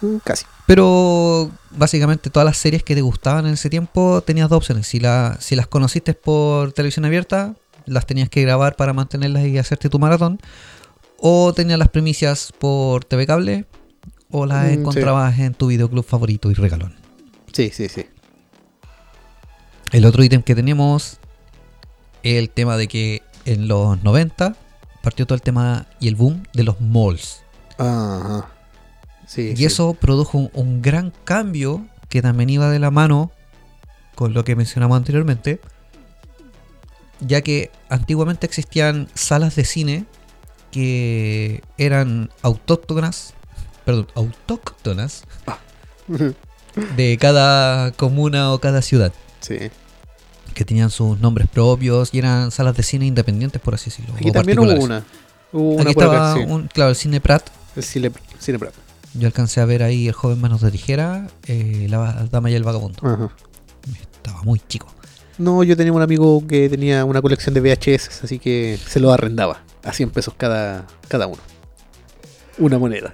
Mm, Casi. Pero básicamente todas las series que te gustaban en ese tiempo tenías dos opciones. Si, la, si las conociste por televisión abierta, las tenías que grabar para mantenerlas y hacerte tu maratón. O tenías las primicias por TV Cable. O las Mm, sí. encontrabas en tu videoclub favorito y regalón. Sí, sí, sí. El otro ítem que tenemos es el tema de que en los 90 partió todo el tema y el boom de los malls. Ajá. Sí, Y sí. eso produjo un, un gran cambio que también iba de la mano con lo que mencionamos anteriormente, ya que antiguamente existían salas de cine que eran autóctonas, perdón, autóctonas de cada comuna o cada ciudad, sí. que tenían sus nombres propios y eran salas de cine independientes, por así decirlo. Aquí o también hubo una. Hubo una Aquí por acá, estaba, sí. un- claro, el cine Prat. El Cine, Cine Prat. Yo alcancé a ver ahí el joven Manos de Tijera, eh, la dama y el vagabundo. Ajá. Estaba muy chico. No, yo tenía un amigo que tenía una colección de VHS, así que se lo arrendaba. A 100 pesos cada, cada uno. Una moneda.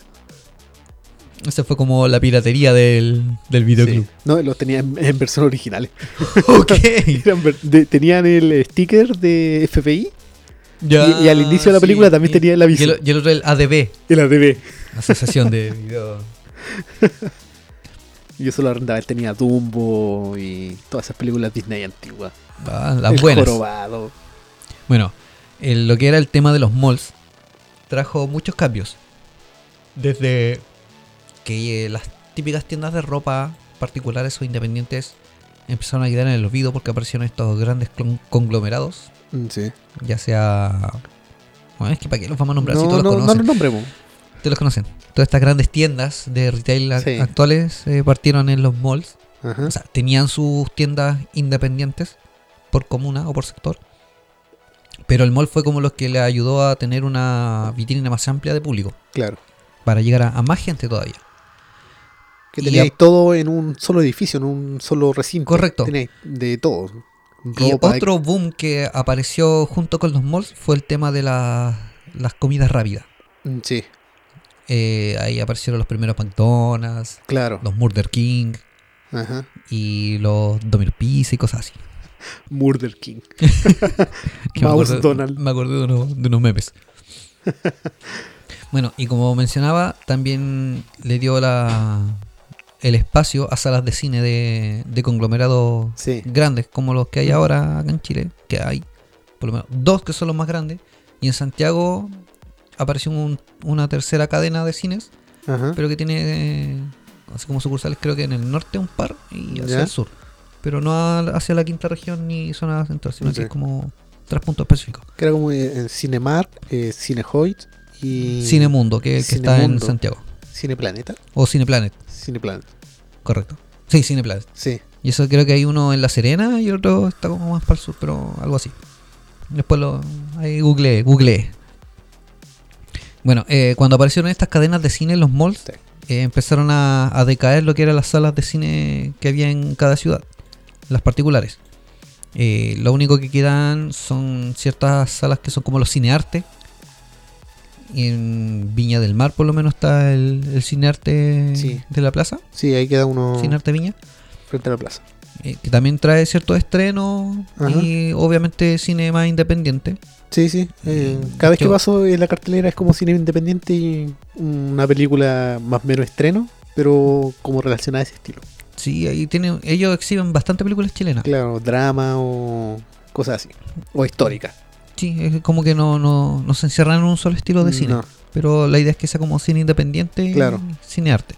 Esa fue como la piratería del, del videoclub. Sí. No, los tenía en, en versión original. Ok. Eran ver- de- tenían el sticker de FBI Ya, y, y al inicio de la película también y- tenía el Y aviso. el, y el otro el ADB, El ADB. Asociación de Video. Y eso lo arrendaba. Él tenía Dumbo y todas esas películas Disney antiguas. Ah, las el buenas. jorobado. Bueno, el- lo que era el tema de los malls trajo muchos cambios. Desde que eh, las típicas tiendas de ropa particulares o independientes empezaron a quedar en el olvido porque aparecieron estos grandes conglomerados. Mm, Sí. Ya sea. Bueno, es que para qué los vamos a nombrar si No, todos no, los no conocen. los nombremos. Ustedes los conocen. Todas estas grandes tiendas de retail Sí. actuales eh, partieron en los malls. Ajá. O sea, tenían sus tiendas independientes por comuna o por sector. Pero el mall fue como lo que le ayudó a tener una vitrina más amplia de público. Claro. Para llegar a, a más gente todavía. Que teníais a- todo en un solo edificio, en un solo recinto. Correcto. Teníais de todo. Y otro boom que apareció junto con los malls fue el tema de la- las comidas rápidas. Mm, Sí, Eh, ahí aparecieron los primeros McDonald's, claro. los Murder King Ajá. y los Domino's Pizza y cosas así. Murder King. Me acordé- Donald. Me acordé de unos, de unos memes. bueno, y como mencionaba, también le dio la el espacio a salas de cine de, de conglomerados Sí. grandes, como los que hay ahora acá en Chile, que hay por lo menos dos que son los más grandes, y en Santiago apareció un- una tercera cadena de cines, Ajá. pero que tiene eh, así como sucursales creo que en el norte un par y hacia Ya. el sur, pero no a- hacia la quinta región ni zona central, sino que es como tres puntos específicos. Que era como en Cinemark, eh, Cinehoid y. Cinemundo, que, que está en. Santiago, Cineplaneta. o Cineplanet, Cineplanet. correcto. Sí, Cineplanet. Sí. Y eso creo que hay uno en La Serena y otro está como más para el sur, pero algo así. Después lo. Ahí googleé, googleé. Bueno, eh, cuando aparecieron estas cadenas de cine en los malls, Sí. eh, empezaron a, a decaer lo que eran las salas de cine que había en cada ciudad, las particulares. Eh, lo único que quedan son ciertas salas que son como los cinearte. En Viña del Mar, por lo menos, está el, el cinearte Sí. de la plaza. Sí, ahí queda uno Cinearte Viña. frente a la plaza. Eh, que también trae ciertos estrenos Ajá. y obviamente cine más independiente. Sí, sí. eh, Mm, cada vez que paso en la cartelera es como cine independiente y una película más o menos estreno, pero como relacionada a ese estilo. Sí, ahí tiene, ellos exhiben bastante películas chilenas. Claro, drama o cosas así. O histórica. Sí, es como que no, no, no se encierran en un solo estilo de cine. No. Pero la idea es que sea como cine independiente Claro. y cine arte.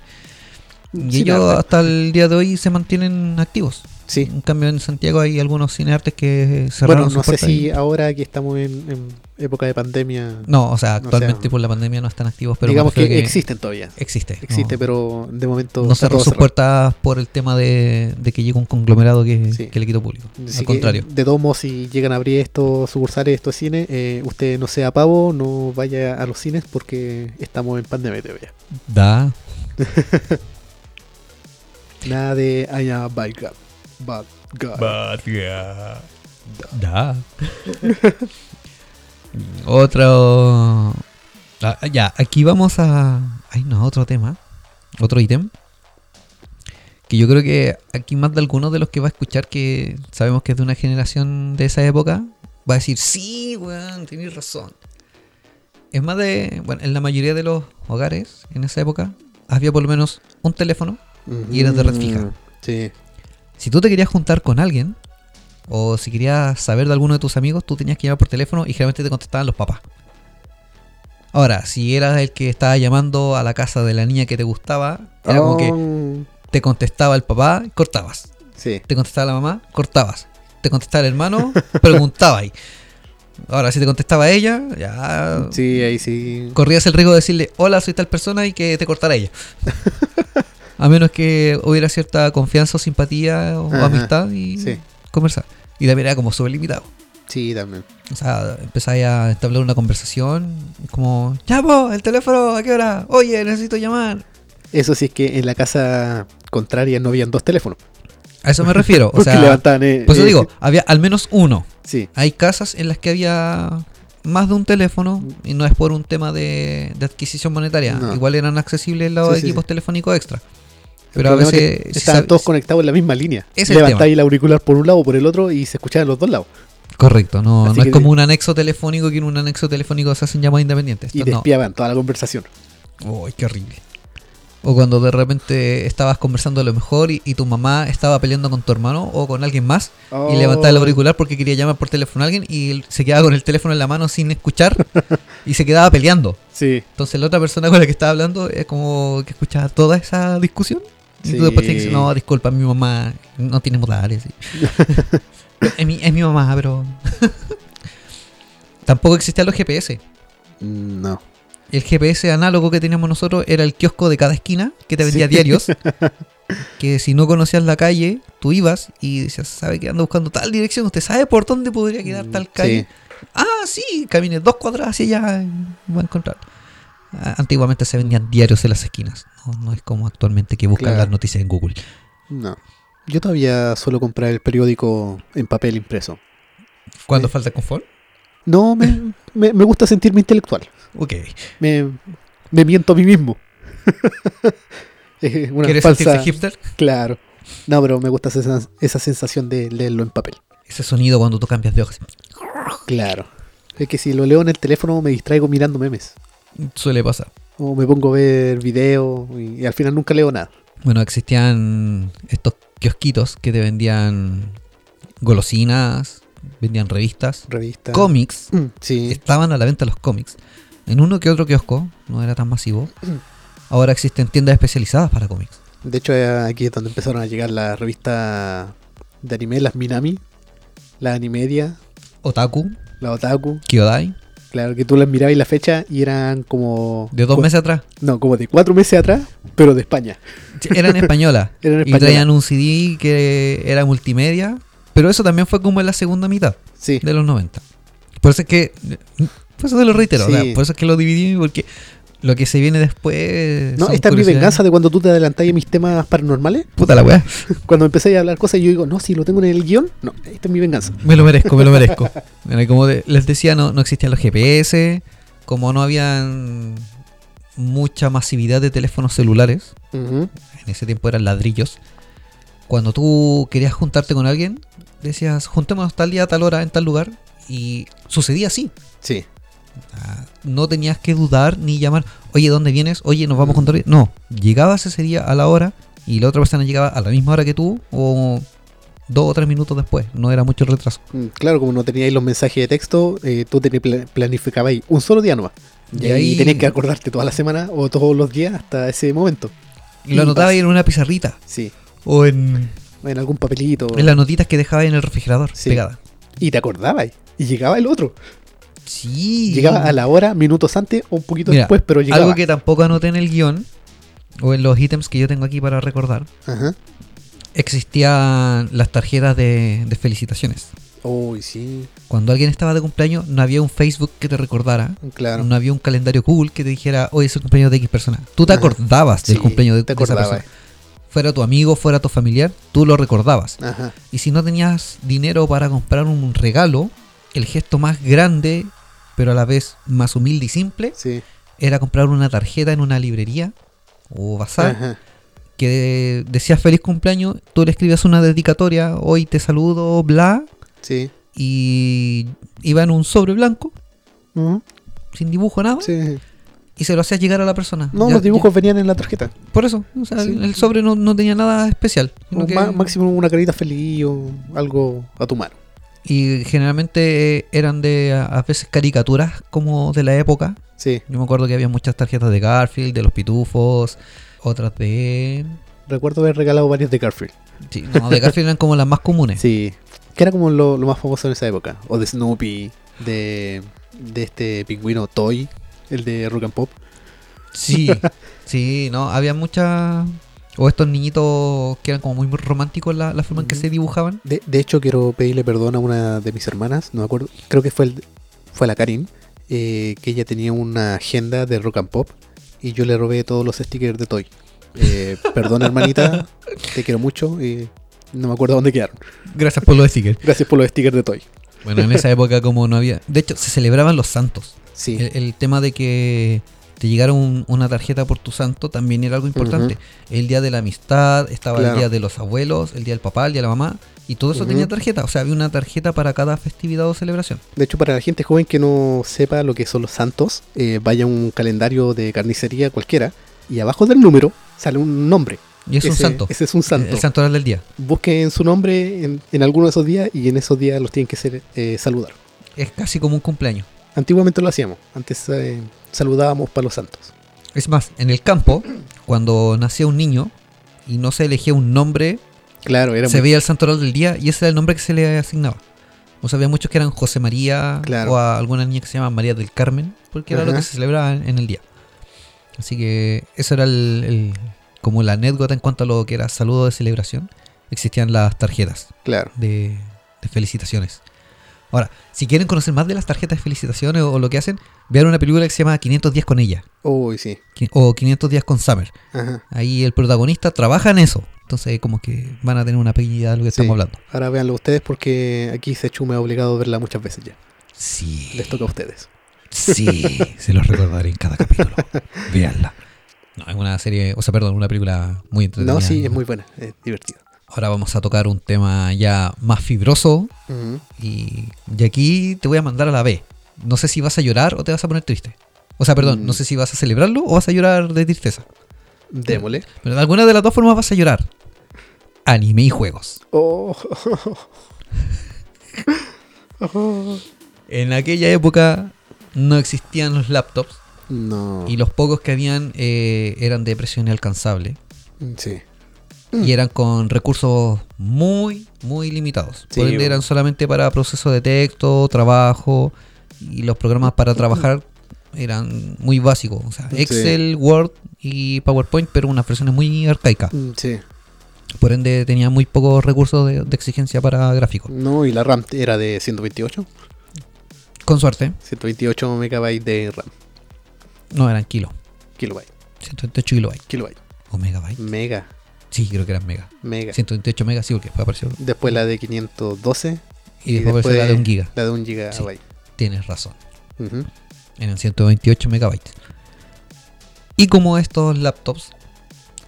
Y ellos arte. hasta el día de hoy se mantienen activos. Sí. En cambio en Santiago hay algunos cineartes que cerraron Bueno, no sé si y- ahora que estamos en, en época de pandemia, No, o sea, actualmente por la pandemia no están activos, pero digamos que, existen todavía. existe. Existe, no. pero de momento no cerró sus cerrado. puertas por el tema de, de que llega un conglomerado que, Sí. que le quitó público. Así Al contrario. de todos modos, si llegan a abrir estos sucursales, estos cines, eh, usted no sea pavo, no vaya a los cines porque estamos en pandemia todavía. Da. Nada de I am a bad guy. Bad guy. Da. Otro. Ah, ya, aquí vamos a. Ay, no, otro tema. Otro ítem. Que yo creo que aquí más de algunos de los que va a escuchar, que sabemos que es de una generación de esa época, va a decir: Sí, weón, tienes razón. Es más de. Bueno, en la mayoría de los hogares en esa época había por lo menos un teléfono Y eras de red fija. Mm, Sí. Si tú te querías juntar con alguien, o si querías saber de alguno de tus amigos, tú tenías que llamar por teléfono y generalmente te contestaban los papás. Ahora, si eras el que estaba llamando a la casa de la niña que te gustaba, era como que Oh, te contestaba el papá, cortabas. Sí. Te contestaba la mamá, cortabas. Te contestaba el hermano, preguntaba ahí. Ahora, si te contestaba ella, ya Sí, ahí sí. corrías el riesgo de decirle, hola, soy tal persona y que te cortara ella. A menos que hubiera cierta confianza o simpatía o Ajá, amistad y sí. conversar. Y también era como súper limitado. Sí, también. O sea, empezáis a entablar una conversación como, vos, el teléfono, ¿a qué hora? Oye, necesito llamar. Eso sí es que en la casa contraria no habían dos teléfonos. A eso me refiero. O sea, levantaban. eh, por eso eh, digo, había al menos uno. Sí. Hay casas en las que había más de un teléfono y no es por un tema de, de adquisición monetaria. No. Igual eran accesibles los Sí, sí, equipos sí. telefónicos extra. Pero a es veces si estaban sab- todos conectados en la misma línea. Es el Levantáis el auricular por un lado o por el otro y se escuchaban los dos lados. Correcto, no, Así no que es como un anexo telefónico que en un anexo telefónico se hacen llamadas independientes. Y no. despiaban toda la conversación. Uy, qué horrible. O cuando de repente estabas conversando a lo mejor y, y tu mamá estaba peleando con tu hermano o con alguien más y levantaba el Oh, auricular porque quería llamar por teléfono a alguien y se quedaba con el teléfono en la mano sin escuchar y se quedaba peleando. Sí. Entonces la otra persona con la que estaba hablando es como que escuchaba toda esa discusión. Y tú después te dices, no, disculpa, mi mamá no tiene modales. sí". es, mi, es mi mamá, pero... Tampoco existían los GPS. Mm, No. El GPS análogo que teníamos nosotros era el kiosco de cada esquina que te vendía Sí. diarios. Que si no conocías la calle, tú ibas y decías, ¿sabe que ando buscando tal dirección? ¿Usted sabe por dónde podría quedar tal calle? Sí. Ah, sí, camine dos cuadras hacia allá y va a encontrar. Antiguamente se vendían diarios en las esquinas. No, no es como actualmente que buscan Claro. las noticias en Google. No. Yo todavía suelo comprar el periódico en papel impreso. ¿Cuándo Sí. falta confort? No, me, me, me gusta sentirme intelectual. Ok. Me, me miento a mí mismo. Una ¿Quieres falsa... sentirse hipster? Claro. No, pero me gusta esa, esa sensación de leerlo en papel. Ese sonido cuando tú cambias de hojas. Claro. Es que si lo leo en el teléfono me distraigo mirando memes. Suele pasar. O me pongo a ver videos y, y al final nunca leo nada. Bueno, existían estos kiosquitos que te vendían golosinas, vendían revistas, Revista. cómics. Mm, Sí. Estaban a la venta los cómics. En uno que otro kiosco, no era tan masivo. Ahora existen tiendas especializadas para cómics. De hecho, eh, aquí es donde empezaron a llegar las revistas de anime, las Minami, la Animedia, Otaku, la Otaku. Kyodai, Claro, que tú las mirabas y la fecha y eran como... de dos meses atrás. No, como de cuatro meses atrás, pero de España. Eran españolas. Eran y españolas. traían un CD que era multimedia. Pero eso también fue como en la segunda mitad Sí. de los 90. Por eso es que. Por eso te lo reitero. o sea, Sí. por eso es que lo dividí. Porque lo que se viene después. No, esta es mi venganza de cuando tú te adelantáis a mis temas paranormales. Puta la weá. Cuando empecé a hablar cosas yo digo, no, si lo tengo en el guion. No, esta es mi venganza. Me lo merezco, me lo merezco. Como les decía, no, no existían los GPS. Como no habían mucha masividad de teléfonos celulares. En ese tiempo eran ladrillos. Cuando tú querías juntarte con alguien, decías, juntémonos tal día, tal hora, en tal lugar. Y sucedía así. Sí. Ah, No tenías que dudar ni llamar, oye, ¿dónde vienes? Oye, nos vamos a hoy?". No, llegabas ese día a la hora y la otra persona llegaba a la misma hora que tú o dos o tres minutos después. No era mucho el retraso. Mm, Claro, como no teníais los mensajes de texto, eh, tú te pla- planificabas ahí un solo día nomás. Y, Y ahí ahí- tenías que acordarte toda la semana o todos los días hasta ese momento. Y lo Y anotaba vas. en una pizarrita Sí. o en, En algún papelito. en las notitas que dejaba en el refrigerador Sí. pegada. Y te acordabas. Y llegaba el otro. Sí. Llegaba a la hora, minutos antes o un poquito Mira, después, pero llegaba. Algo que tampoco anoté en el guion o en los ítems que yo tengo aquí para recordar. Ajá. Existían las tarjetas de, de felicitaciones. Uy, sí. Cuando alguien estaba de cumpleaños, no había un Facebook que te recordara. Claro. No había un calendario Google que te dijera, hoy es el cumpleaños de X persona. Tú te Ajá. acordabas del Sí, cumpleaños de, te de esa persona. Fuera tu amigo, fuera tu familiar, tú lo recordabas. Ajá. Y si no tenías dinero para comprar un regalo, el gesto más grande, pero a la vez más humilde y simple, Sí. era comprar una tarjeta en una librería o bazar Ajá. que decía feliz cumpleaños, tú le escribías una dedicatoria, hoy te saludo, bla, Sí. y iba en un sobre blanco, sin dibujo, nada, Sí. y se lo hacías llegar a la persona. No, Ya- los dibujos venían en la tarjeta. por eso, o sea, Sí. el- sobre no, no tenía nada especial. sino que- máximo una carita feliz o algo a tu mano. Y generalmente eh, eran de a, veces caricaturas como de la época. Sí. Yo me acuerdo que había muchas tarjetas de Garfield, de los pitufos, otras de... Recuerdo haber regalado varios de Garfield. Sí, no, de Garfield eran como las más comunes. Sí. Que era como lo, lo más famoso en esa época. O de Snoopy, de, de este pingüino Toy, el de Rock and Pop. Sí, sí, no, había muchas... O estos niñitos que eran como muy románticos la, la forma en que se dibujaban. De, de hecho, quiero pedirle perdón a una de mis hermanas, no me acuerdo, creo que fue, el, fue la Karin, eh, que ella tenía una agenda de rock and pop y yo le robé todos los stickers de Toy. Eh, perdón, hermanita, te quiero mucho y no me acuerdo dónde quedaron. Gracias por los stickers. Gracias por los stickers de Toy. Bueno, en esa época como no había... De hecho, se celebraban los santos. Sí, El, el tema de que te llegara un- una tarjeta por tu santo también era algo importante. El día de la amistad, estaba Claro. el día de los abuelos, el día del papá, el día de la mamá, y todo eso tenía tarjeta. O sea, había una tarjeta para cada festividad o celebración. de hecho, para la gente joven que no sepa lo que son los santos, eh, vaya a un calendario de carnicería cualquiera y abajo del número sale un nombre. Y es un santo. Ese es un santo. El santoral del día. Busquen su nombre en, en alguno de esos días y en esos días los tienen que ser, eh, saludar. Es casi como un cumpleaños. Antiguamente lo hacíamos. Antes eh, saludábamos para los santos. Es más, en el campo, cuando nacía un niño y no se elegía un nombre, Claro, era se muy- veía el santoral del día y ese era el nombre que se le asignaba. O sea, había muchos que eran José María Claro. o a alguna niña que se llama María del Carmen, porque era lo que se celebraba en, en el día. Así que eso era el, el- como la anécdota en cuanto a lo que era saludo de celebración. Existían las tarjetas Claro. de, de felicitaciones. Ahora, si quieren conocer más de las tarjetas de felicitaciones o, o lo que hacen, vean una película que se llama 500 días con ella Uy, sí. o 500 días con Summer. Ajá. Ahí el protagonista trabaja en eso. Entonces, como que van a tener una pequeña de lo que Sí. estamos hablando. Ahora véanlo ustedes porque aquí me ha obligado a verla muchas veces ya. Sí. Les toca a ustedes. Sí, se los recordaré en cada capítulo. Veanla. No, es una serie, o sea, perdón, una película muy entretenida. No, sí, es muy buena. Es divertida. Ahora vamos a tocar un tema ya más fibroso y, y aquí te voy a mandar a la B. No sé si vas a llorar o te vas a poner triste. O sea, perdón, Mm. no sé si vas a celebrarlo o vas a llorar de tristeza. Démosle. Pero de alguna de las dos formas vas a llorar. Anime y juegos. Oh. Oh. En aquella época no existían los laptops No. y los pocos que habían eh, eran de precio inalcanzable Sí. Y eran con recursos muy, muy limitados. Sí, Por ende bo. eran solamente para proceso de texto, trabajo y los programas para trabajar eran muy básicos. O sea, Sí. Excel, Word y PowerPoint, pero unas versiones muy arcaicas. Mm, Sí. Por ende tenía muy pocos recursos de, de exigencia para gráficos. No, y la RAM era de 128. Con suerte, 128 megabytes de RAM. no eran kilos. Kilobyte. 128 kilobytes. Kilobyte. ¿O megabytes? Mega. Sí, creo que eran mega. Mega. 128 megas, sí, porque después apareció. Después la de 512. Y después apareció la de un giga. La de un gigabyte. Tienes razón. Ujú. Eran 128 megabytes. Y como estos laptops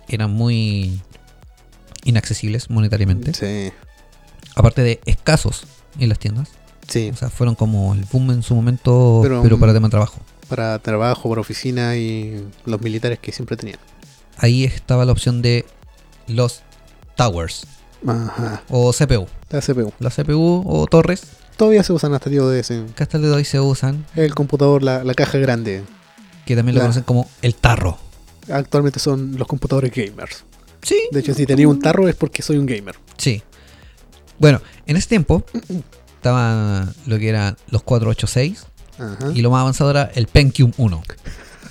eran muy inaccesibles monetariamente, Sí. aparte de escasos en las tiendas, Sí. o sea, fueron como el boom en su momento, pero, Pero, para tema de trabajo. Para trabajo, para oficina y los militares que siempre tenían. Ahí estaba la opción de los towers Ajá. o CPU. La CPU. La CPU o torres, Todavía se usan hasta el día de ese. que hasta el día de hoy se usan, El computador, la, la caja grande. que también lo La- conocen como el tarro. Actualmente son los computadores gamers. Sí, De hecho, si tenía un tarro es porque soy un gamer. Sí. Bueno, en ese tiempo estaban lo que eran los 486 Ajá. y lo más avanzado era el Pentium 1.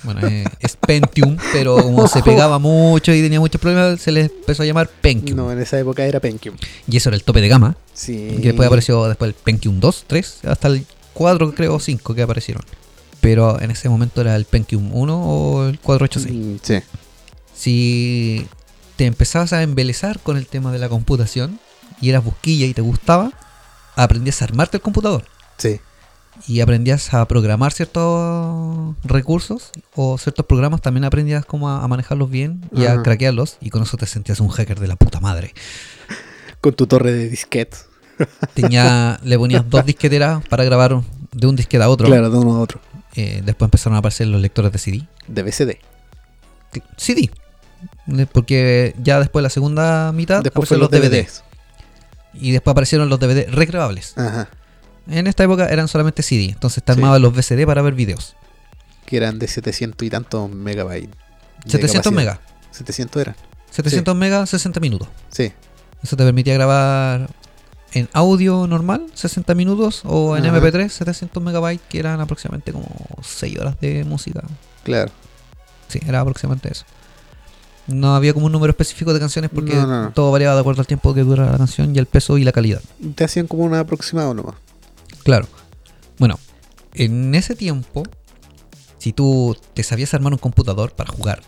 Bueno, eh, es Pentium, pero como se pegaba mucho y tenía muchos problemas, se le empezó a llamar Pentium. No, en esa época era Pentium. Y eso era el tope de gama. Sí. Que después apareció después el Pentium 2, 3, hasta el 4 creo, o 5 que aparecieron. Pero en ese momento era el Pentium 1 o el 486. Mm, Sí. Si te empezabas a embelezar con el tema de la computación y eras busquilla y te gustaba, aprendías a armarte el computador Sí. Y aprendías a programar ciertos recursos o ciertos programas, también aprendías cómo a, a manejarlos bien y a craquearlos y con eso te sentías un hacker de la puta madre. Con tu torre de disquetes. Tenía, le ponías dos disqueteras para grabar de un disquete a otro. Claro, de uno a otro. Eh, después empezaron a aparecer los lectores de CD. De BCD. CD. Eh, Porque ya después de la segunda mitad Después aparecieron los los DVD. DVDs. Y después aparecieron los DVD regrabables. Ajá. En esta época eran solamente CD. Entonces te Sí. armaban los VCD para ver videos. Que eran de 700 y tantos megabytes. de 700 capacidad. megas. 700 eran. 700 megas, 60 minutos. Sí. Eso te permitía grabar en audio normal, 60 minutos, o en Ajá. MP3, 700 megabytes, que eran aproximadamente como 6 horas de música. Claro. Sí, era aproximadamente eso. No había como un número específico de canciones porque No, no, no. todo variaba de acuerdo al tiempo que dura la canción y el peso y la calidad. Te hacían como un aproximado nomás. Claro. Bueno, en ese tiempo, si tú te sabías armar un computador para jugar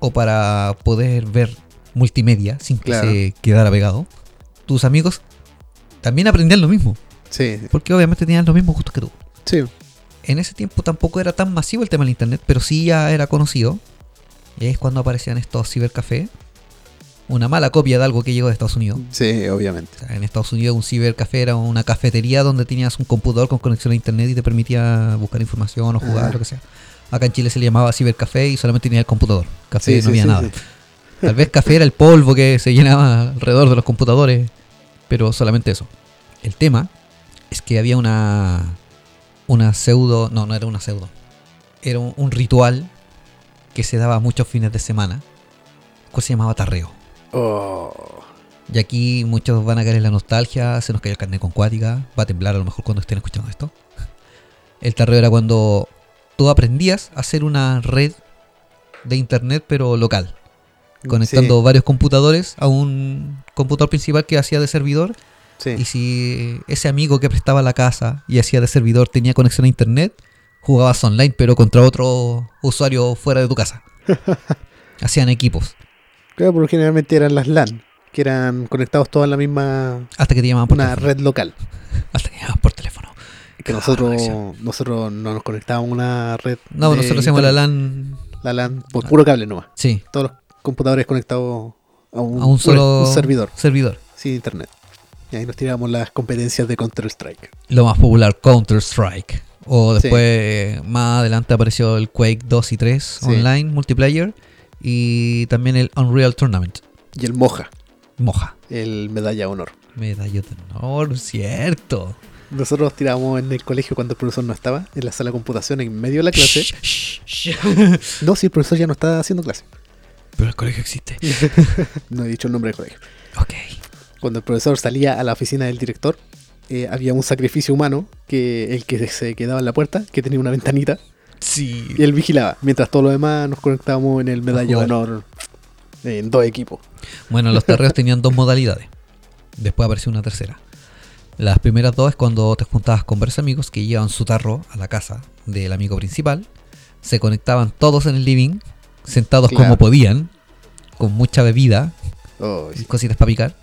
o para poder ver multimedia sin que se quedara pegado, tus amigos también aprendían lo mismo, Sí. porque obviamente tenían los mismos gustos que tú. Sí. En ese tiempo tampoco era tan masivo el tema del internet, pero sí ya era conocido. Y es cuando aparecían estos cibercafés. Una mala copia de algo que llegó de Estados Unidos. Sí, obviamente. O sea, en Estados Unidos un cibercafé era una cafetería donde tenías un computador con conexión a internet y te permitía buscar información o jugar, Ah. lo que sea. Acá en Chile se le llamaba cibercafé y solamente tenía el computador. Café Sí, no sí, había sí, nada. Tal vez café era el polvo que se llenaba alrededor de los computadores, pero solamente eso. El tema es que había una una pseudo, no, no era una pseudo. Era un, un ritual que se daba muchos fines de semana, que se llamaba tarreo. Oh. Y aquí muchos van a caer en la nostalgia, se nos cayó el carnet con cuática, va a temblar a lo mejor cuando estén escuchando esto. El tarreo era cuando tú aprendías a hacer una red de internet pero local, conectando varios computadores a un computador principal que hacía de servidor Sí. y si ese amigo que prestaba la casa y hacía de servidor tenía conexión a internet, jugabas online pero contra otro usuario fuera de tu casa. Hacían equipos Claro, porque generalmente eran las LAN, que eran conectados todos en la misma hasta que te llamaban por una teléfono. red local. Hasta que llamaban por teléfono. Que nosotros, nosotros no nos conectábamos a una red. No, de nosotros hacíamos la. LAN. La LAN por puro cable nomás. Sí, Todos los computadores conectados a un, a un solo un servidor, servidor. sin internet. Y ahí nos tirábamos las competencias de Counter-Strike. Lo más popular, Counter-Strike. O Sí. después, más adelante apareció el Quake 2 y 3 Sí. online, multiplayer. Y también el Unreal Tournament. Y el Moja, Moja. el medalla de honor. Medalla de honor, cierto. Nosotros tirábamos en el colegio cuando el profesor no estaba, en la sala de computación, en medio de la clase. No, si el profesor ya no está haciendo clase. Pero el colegio existe. No he dicho el nombre del colegio. Ok. Cuando el profesor salía a la oficina del director, eh, había un sacrificio humano, que el que se quedaba en la puerta, que tenía una ventanita, Sí. y él vigilaba, mientras todos los demás nos conectábamos en el medalla de jugar. honor en dos equipos. Bueno, los tarreos tenían dos modalidades. Después apareció una tercera. Las primeras dos es cuando te juntabas con varios amigos que llevaban su tarro a la casa del amigo principal. Se conectaban todos en el living, sentados Claro. como podían, con mucha bebida Oh, y cositas para picar.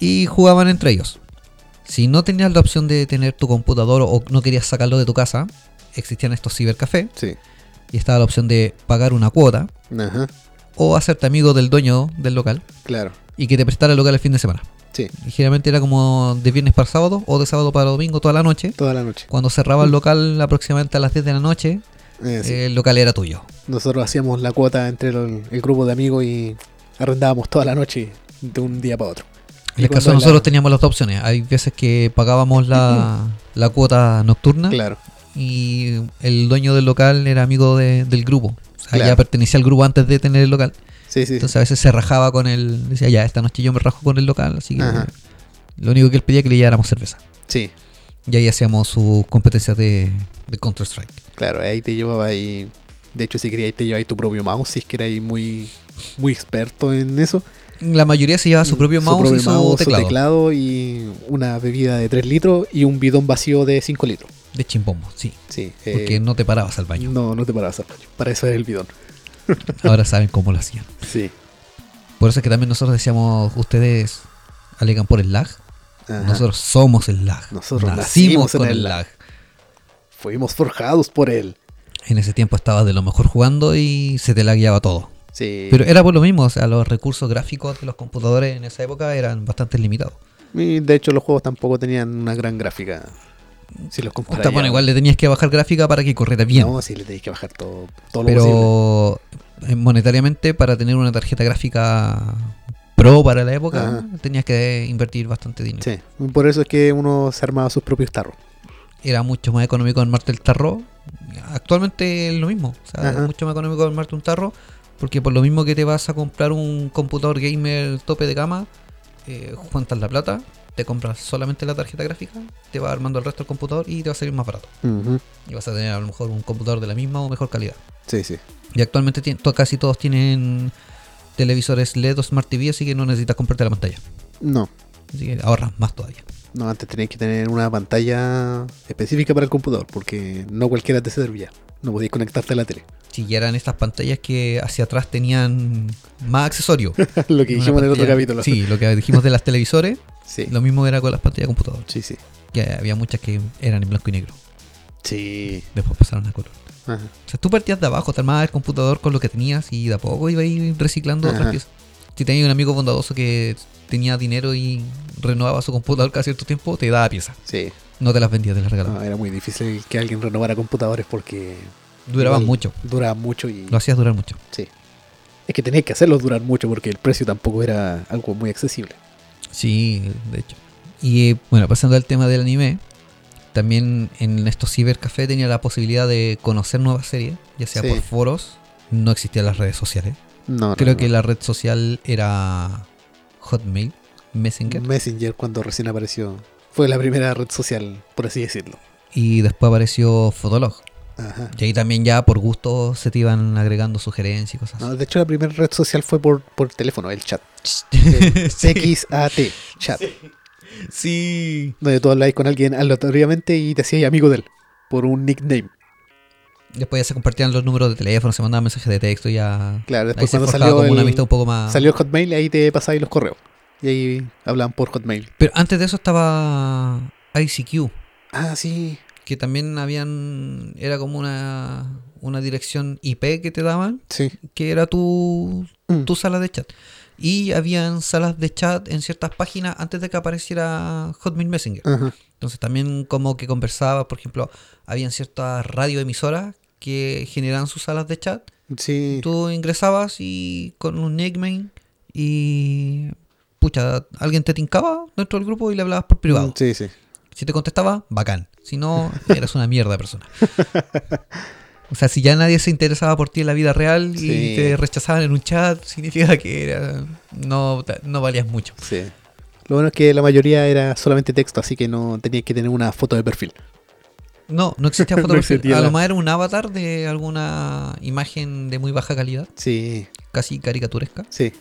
Y jugaban entre ellos. Si no tenías la opción de tener tu computador o no querías sacarlo de tu casa, existían estos cibercafés Sí. y estaba la opción de pagar una cuota Ajá, o hacerte amigo del dueño del local claro. y que te prestara el local el fin de semana. Sí, Y generalmente era como de viernes para sábado o de sábado para domingo toda la noche. toda la noche. Cuando cerraba el local aproximadamente a las 10 de la noche, Eh, sí. el local era tuyo. Nosotros hacíamos la cuota entre el, el grupo de amigos y arrendábamos toda la noche de un día para otro. En el caso de la- nosotros teníamos las dos opciones. Hay veces que pagábamos la, la cuota nocturna Claro, y el dueño del local era amigo de- del grupo. O sea, Claro. ya pertenecía al grupo antes de tener el local. sí, sí. Entonces a veces se rajaba con el... Decía, ya, esta noche yo me rajo con el local. Así que Ajá. lo único que él pedía es que le lleváramos cerveza. Sí, Y ahí hacíamos sus competencias de, de Counter-Strike. claro, ahí te llevaba ahí. De hecho, si querías, te llevabas tu propio mouse, si es que eras muy, muy experto en eso. La mayoría se llevaba su propio mouse y su mouse, teclado. y una bebida de 3 litros y un bidón vacío de 5 litros. De chimpombo, sí. Sí, Porque eh, no te parabas al baño. no, no te parabas al baño. Para eso era el bidón. Ahora saben cómo lo hacían. Sí. Por eso es que también nosotros decíamos, ustedes alegan por el lag. Ajá. Nosotros somos el lag. Nosotros nacimos nacimos con el el lag. lag. Fuimos forjados por él. En ese tiempo estabas de lo mejor jugando y se te lagueaba todo. Sí. Pero era por lo mismo, o sea, los recursos gráficos de los computadores en esa época eran bastante limitados. Y de hecho, los juegos tampoco tenían una gran gráfica. Si los comparas. Puta, bueno, igual le tenías que bajar gráfica para que corriera bien. No, sí le tenéis que bajar todo, todo lo posible. pero eh, monetariamente para tener una tarjeta gráfica pro para la época Ajá. tenías que invertir bastante dinero. Sí. Por eso es que uno se armaba sus propios tarros. Era mucho más económico armarte el tarro. Actualmente es lo mismo. O sea, es mucho más económico armarte un tarro porque por lo mismo que te vas a comprar un computador gamer tope de gama, eh, juntas la plata, te compras solamente la tarjeta gráfica, te vas armando el resto del computador y te va a salir más barato. Y vas a tener a lo mejor un computador de la misma o mejor calidad. Sí, sí. Y actualmente casi todos tienen televisores LED o Smart TV, así que no necesitas comprarte la pantalla. No. Así que ahorras más todavía. No, antes tenías que tener una pantalla específica para el computador, porque no cualquiera te servía. No podías conectarte a la tele. Si ya eran estas pantallas que hacia atrás tenían más accesorios. lo que dijimos en el otro capítulo. Sí, lo que dijimos de las televisores, Sí. lo mismo era con las pantallas de computador. Sí, sí. Que había muchas que eran en blanco y negro. Sí. Después pasaron a color. Ajá. O sea, tú partías de abajo, te armabas el computador con lo que tenías y de a poco ibas a ir reciclando Ajá. otras piezas. Si tenías un amigo bondadoso que tenía dinero y renovaba su computador cada cierto tiempo, te daba piezas. Sí. No te las vendía, te las regalaba. No, era muy difícil que alguien renovara computadores porque Duraban mucho. Duraban mucho y. Lo hacías durar mucho. Sí. Es que tenías que hacerlos durar mucho porque el precio tampoco era algo muy accesible. Sí, de hecho. Y eh, bueno, pasando al tema del anime, también en estos cibercafés tenía la posibilidad de conocer nuevas series, ya sea Sí. por foros, no existían las redes sociales. No, no, Creo no. que la red social era Hotmail, Messenger, Messenger cuando recién apareció. Fue la primera red social, por así decirlo. y después apareció Fotolog. Ajá. Y ahí también ya por gusto se te iban agregando sugerencias y cosas. No, de hecho, la primera red social fue por, por teléfono, el chat. El sí, XAT, chat. sí. Donde tú hablabas con alguien aleatoriamente y te hacías amigo de él. Por un nickname. Después ya se compartían los números de teléfono, se mandaban mensajes de texto y ya... Claro, después cuando salió, como una el- amistad un poco más... salió el Hotmail y ahí te pasabas los correos. Y ahí hablaban por Hotmail. Pero antes de eso estaba ICQ, Ah, sí. Que también habían... Era como una, una dirección IP que te daban, Sí. que era tu, Mm. tu sala de chat. Y habían salas de chat en ciertas páginas antes de que apareciera Hotmail Messenger. Ajá. Entonces también como que conversaba, por ejemplo, habían ciertas radioemisoras que generaban sus salas de chat Sí. Tú ingresabas y con un nickname y pucha, alguien te tincaba dentro del grupo y le hablabas por privado. Sí, sí. Si te contestaba, bacán. Si no, eras una mierda persona. O sea, si ya nadie se interesaba por ti en la vida real y Sí. te rechazaban en un chat, significa que era, no, no valías mucho. Sí. Lo bueno es que la mayoría era solamente texto, así que no tenías que tener una foto de perfil. No, no existía No foto de perfil. A lo más era un avatar de alguna imagen de muy baja calidad, Sí, casi caricaturesca, sí.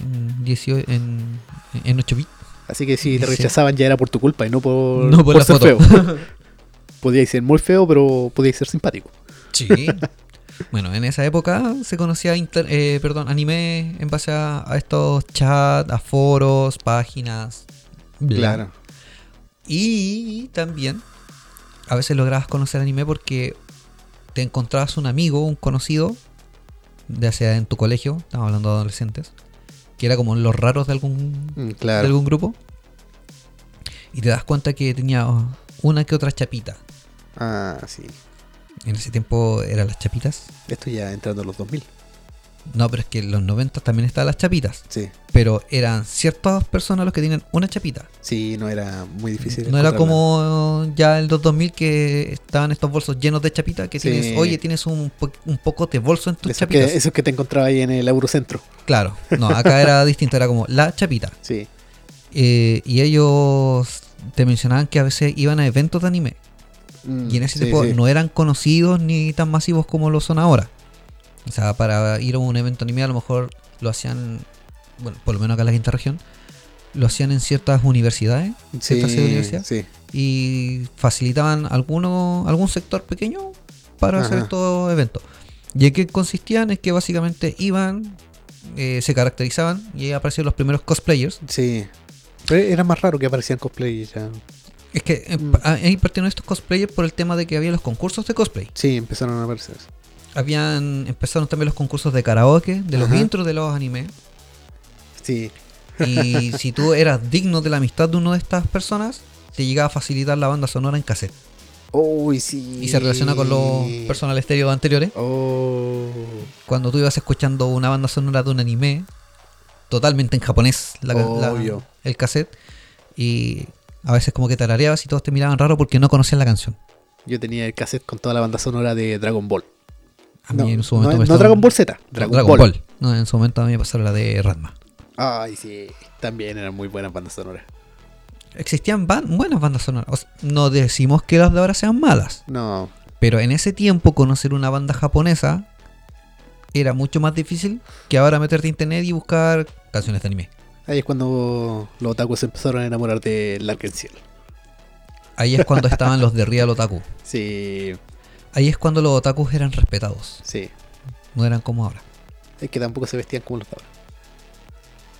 en, 18 en, en 8 bits. Así que si te rechazaban ya era por tu culpa y no por, No por ser foto. feo. Podíais ser muy feo, pero podíais ser simpático. Sí. Bueno, en esa época se conocía inter- eh, perdón, anime en base a, a estos chats, a foros, páginas. bla. Claro. Y también a veces lograbas conocer anime porque te encontrabas un amigo, un conocido, ya sea en tu colegio, estamos hablando de adolescentes, que era como los raros de algún, Mm, de algún grupo. Y te das cuenta que tenía una que otra chapita. Ah, sí. En ese tiempo eran las chapitas. Esto ya entrando a los 2000. No, pero es que en los 90 también estaban las chapitas. Sí. Pero eran ciertas personas los que tenían una chapita. Sí, no era muy difícil. No era como ya el 2000 que estaban estos bolsos llenos de chapitas que Sí. tienes, oye, tienes un, po- un poco de bolso en tus Esos que, chapitas. esos que te encontraba ahí en el Eurocentro. Claro, no, acá era distinto, era como la chapita. Sí. Eh, y ellos te mencionaban que a veces iban a eventos de anime. Mm, Y en ese sí, tiempo sí. no eran conocidos ni tan masivos como lo son ahora. O sea, para ir a un evento anime a lo mejor lo hacían, bueno, por lo menos acá en la quinta región, lo hacían en ciertas universidades Sí, ciertas universidades. sí. y facilitaban alguno, algún sector pequeño para hacer estos eventos. ¿Y en qué consistían? Es que básicamente iban, eh, se caracterizaban y ahí aparecieron los primeros cosplayers. Sí. Pero era más raro que aparecían cosplay ya. Es que eh, Mm. ahí partieron estos cosplayers por el tema de que había los concursos de cosplay. Sí, empezaron a aparecer. Habían empezaron también los concursos de karaoke, de los Ajá. intros de los animes. Sí. Y si tú eras digno de la amistad de una de estas personas, te llegaba a facilitar la banda sonora en cassette. Uy, sí. Y se relaciona con los personal estéreo anteriores. Oh. Cuando tú ibas escuchando una banda sonora de un anime, totalmente en japonés, la, la- Obvio. el cassette, y a veces como que tarareabas y todos te miraban raro porque no conocían la canción. Yo tenía el cassette con toda la banda sonora de Dragon Ball. A no, mí en su no- momento no, me estaban- Dragon Ball Z, Dragon, Dragon Ball. Ball. No, en su momento a mí me pasaron la de Ranma. Ay, sí. También eran muy buenas bandas sonoras. Existían ban- buenas bandas sonoras. O sea, no decimos que las de ahora sean malas, No. pero en ese tiempo conocer una banda japonesa era mucho más difícil que ahora meterte a internet y buscar canciones de anime. Ahí es cuando los otakus empezaron a enamorar de Larkenciel. Ahí es cuando estaban los de Real Otaku. Sí, Ahí es cuando los otakus eran respetados. sí. No eran como ahora. Es que tampoco se vestían como los ahora.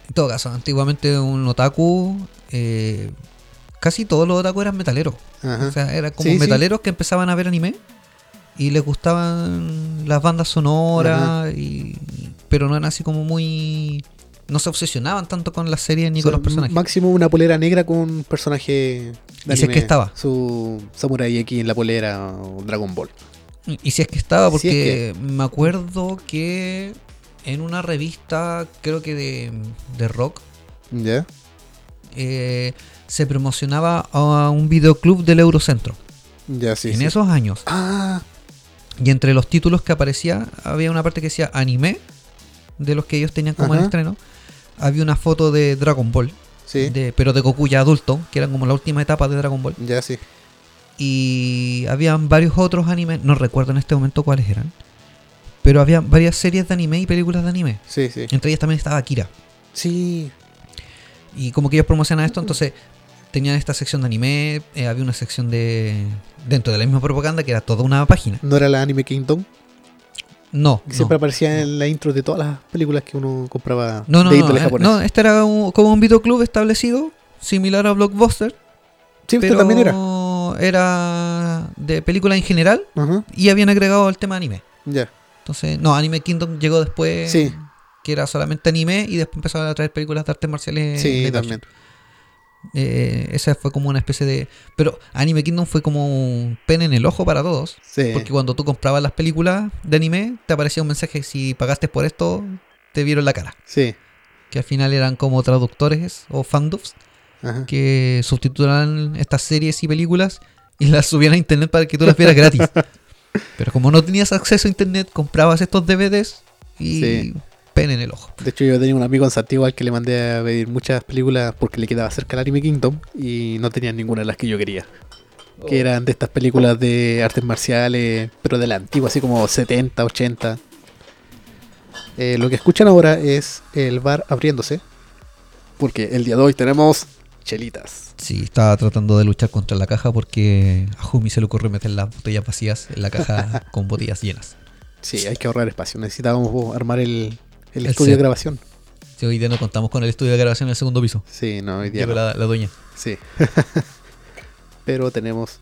En todo caso, antiguamente un otaku, eh, casi todos los otaku eran metaleros. Ajá. O sea, eran como Sí, sí. metaleros que empezaban a ver anime y les gustaban las bandas sonoras, y, pero no eran así como muy... No se obsesionaban tanto con las series ni O con los personajes. Máximo una polera negra con un personaje de Y si es que estaba. Su Samurai X en la polera o Dragon Ball. Y si es que estaba, Si porque me acuerdo que en una revista, creo que de, de rock, ¿Ya? eh, se promocionaba a un videoclub del Eurocentro. Ya, sí. en sí. esos años. Ah, Y entre los títulos que aparecía, había una parte que decía anime, de los que ellos tenían como Ajá. estreno. Había una foto de Dragon Ball, sí. de, pero de Goku ya adulto, que eran como la última etapa de Dragon Ball. Ya, sí. Y habían varios otros animes, no recuerdo en este momento cuáles eran. Pero había varias series de anime y películas de anime. Sí, sí. Entre ellas también estaba Akira. Sí. Y como que ellos promocionan esto, entonces tenían esta sección de anime, eh, había una sección de... Dentro de la misma propaganda que era toda una página. ¿No era la Anime Kingdom? No, Que no. Siempre aparecía en la intro de todas las películas que uno compraba No, no, de no, índole eh, japonés. no, este era un- como un videoclub establecido, similar a Blockbuster, sí, pero también era. era de película en general y habían agregado el tema anime. Ya. Entonces, no, Anime Kingdom llegó después, Sí. que era solamente anime y después empezaron a traer películas de artes marciales. Sí, también. Eh, esa fue como una especie de... Pero Anime Kingdom fue como un pen en el ojo para todos. Sí. Porque cuando tú comprabas las películas de anime, te aparecía un mensaje, si pagaste por esto, te vieron la cara. Sí. Que al final eran como traductores o fandubs Ajá. que sustituían estas series y películas y las subían a internet para que tú las vieras gratis. Pero como no tenías acceso a internet, comprabas estos DVDs y Sí. Pen en el ojo. De hecho, yo tenía un amigo en Santiago al que le mandé a pedir muchas películas porque le quedaba cerca el Anime Kingdom y no tenían ninguna de las que yo quería. Que eran de estas películas de artes marciales, pero de la antigua, así como 70, 80. Eh, lo que escuchan ahora es el bar abriéndose. Porque el día de hoy tenemos chelitas. Sí, estaba tratando de luchar contra la caja porque a Jumi se le ocurrió meter las botellas vacías en la caja con botellas llenas. Sí, hay que ahorrar espacio. Necesitábamos armar el, el El estudio set. de grabación. Sí, hoy día no contamos con el estudio de grabación en el segundo piso. Sí, no, hoy día no. la, la dueña. Sí. Pero tenemos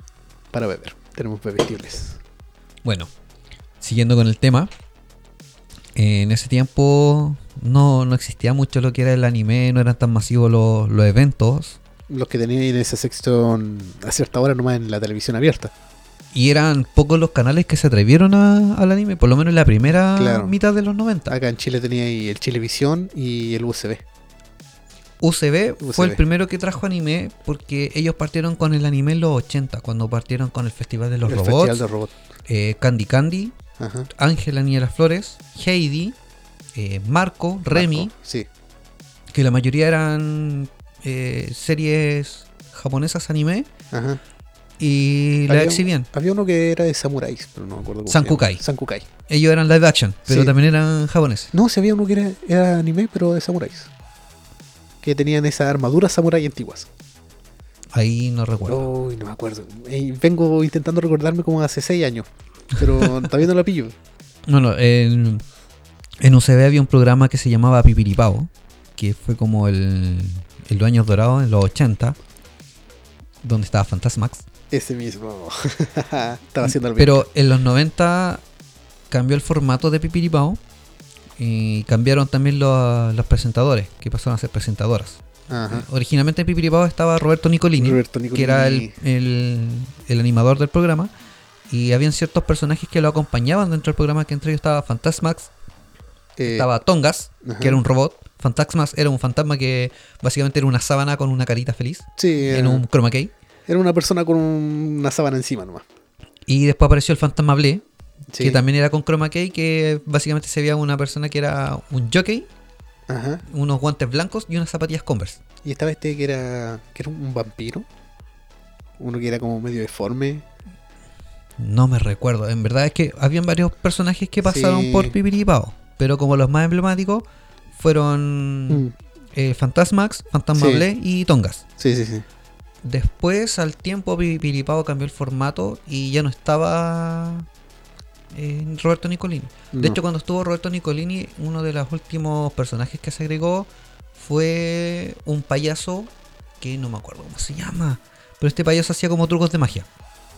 para beber. Tenemos bebestibles. Bueno, siguiendo con el tema. eh, En ese tiempo no, no existía mucho lo que era el anime, no eran tan masivos los, los eventos. Los que tenían en esa sección a cierta hora nomás en la televisión abierta. Y eran pocos los canales que se atrevieron a- al anime, por lo menos en la primera Claro. mitad de los 90. Acá en Chile tenía ahí el Chilevisión y el USB. UCB, fue el UCB. primero que trajo anime porque ellos partieron con el anime en los 80, cuando partieron con el Festival de los el Robots, Festival de Robot. eh, Candy Candy, Ajá. Ángel la Niña de las Flores, Heidi, eh, Marco, Remy, Sí. que la mayoría eran eh, series japonesas anime Ajá. Y la exhibían. Había uno que era de samuráis, pero no me acuerdo cómo Sankukai. se. Sankukai. Ellos eran live action, pero Sí. también eran japoneses. No, si había uno que era, era anime, pero de samuráis. Que tenían esas armaduras samurái antiguas. Ahí no recuerdo. Uy, no me acuerdo. Vengo intentando recordarme como hace 6 años. Pero todavía no la pillo. No, no, en, en UCB había un programa que se llamaba Pipiripao, que fue como el, el años dorados en los 80, donde estaba Fantasmax. Ese mismo. Estaba haciendo el Pero en los 90 cambió el formato de Pipiripao y cambiaron también los, los presentadores, que pasaron a ser presentadoras. Ajá. Originalmente en Pipiripao estaba Roberto Nicolini, Roberto que era el, el- el animador del programa, y habían ciertos personajes que lo acompañaban dentro del programa, que entre ellos estaba Fantasmax, Eh, estaba Tongas, ajá. que era un robot. Fantasmas era un fantasma que básicamente era una sábana con una carita feliz Sí, en un chroma key. Era una persona con una sábana encima nomás. Y después apareció el fantasma Ble, Sí. que también era con chroma key, que básicamente se veía una persona que era un jockey, Ajá. unos guantes blancos y unas zapatillas Converse. Y estaba este que era, que era un vampiro. Uno que era como medio deforme. No me recuerdo. En verdad es que habían varios personajes que pasaron Sí. por Pipiripao. Pero como los más emblemáticos fueron Mm. eh, Fantasmax, Fantasma Sí. Ble y Tongas. Sí, sí, sí. Después, al tiempo, Pipiripao cambió el formato y ya no estaba eh, Roberto Nicolini. De No. hecho, cuando estuvo Roberto Nicolini, uno de los últimos personajes que se agregó fue un payaso que no me acuerdo cómo se llama. Pero este payaso hacía como trucos de magia.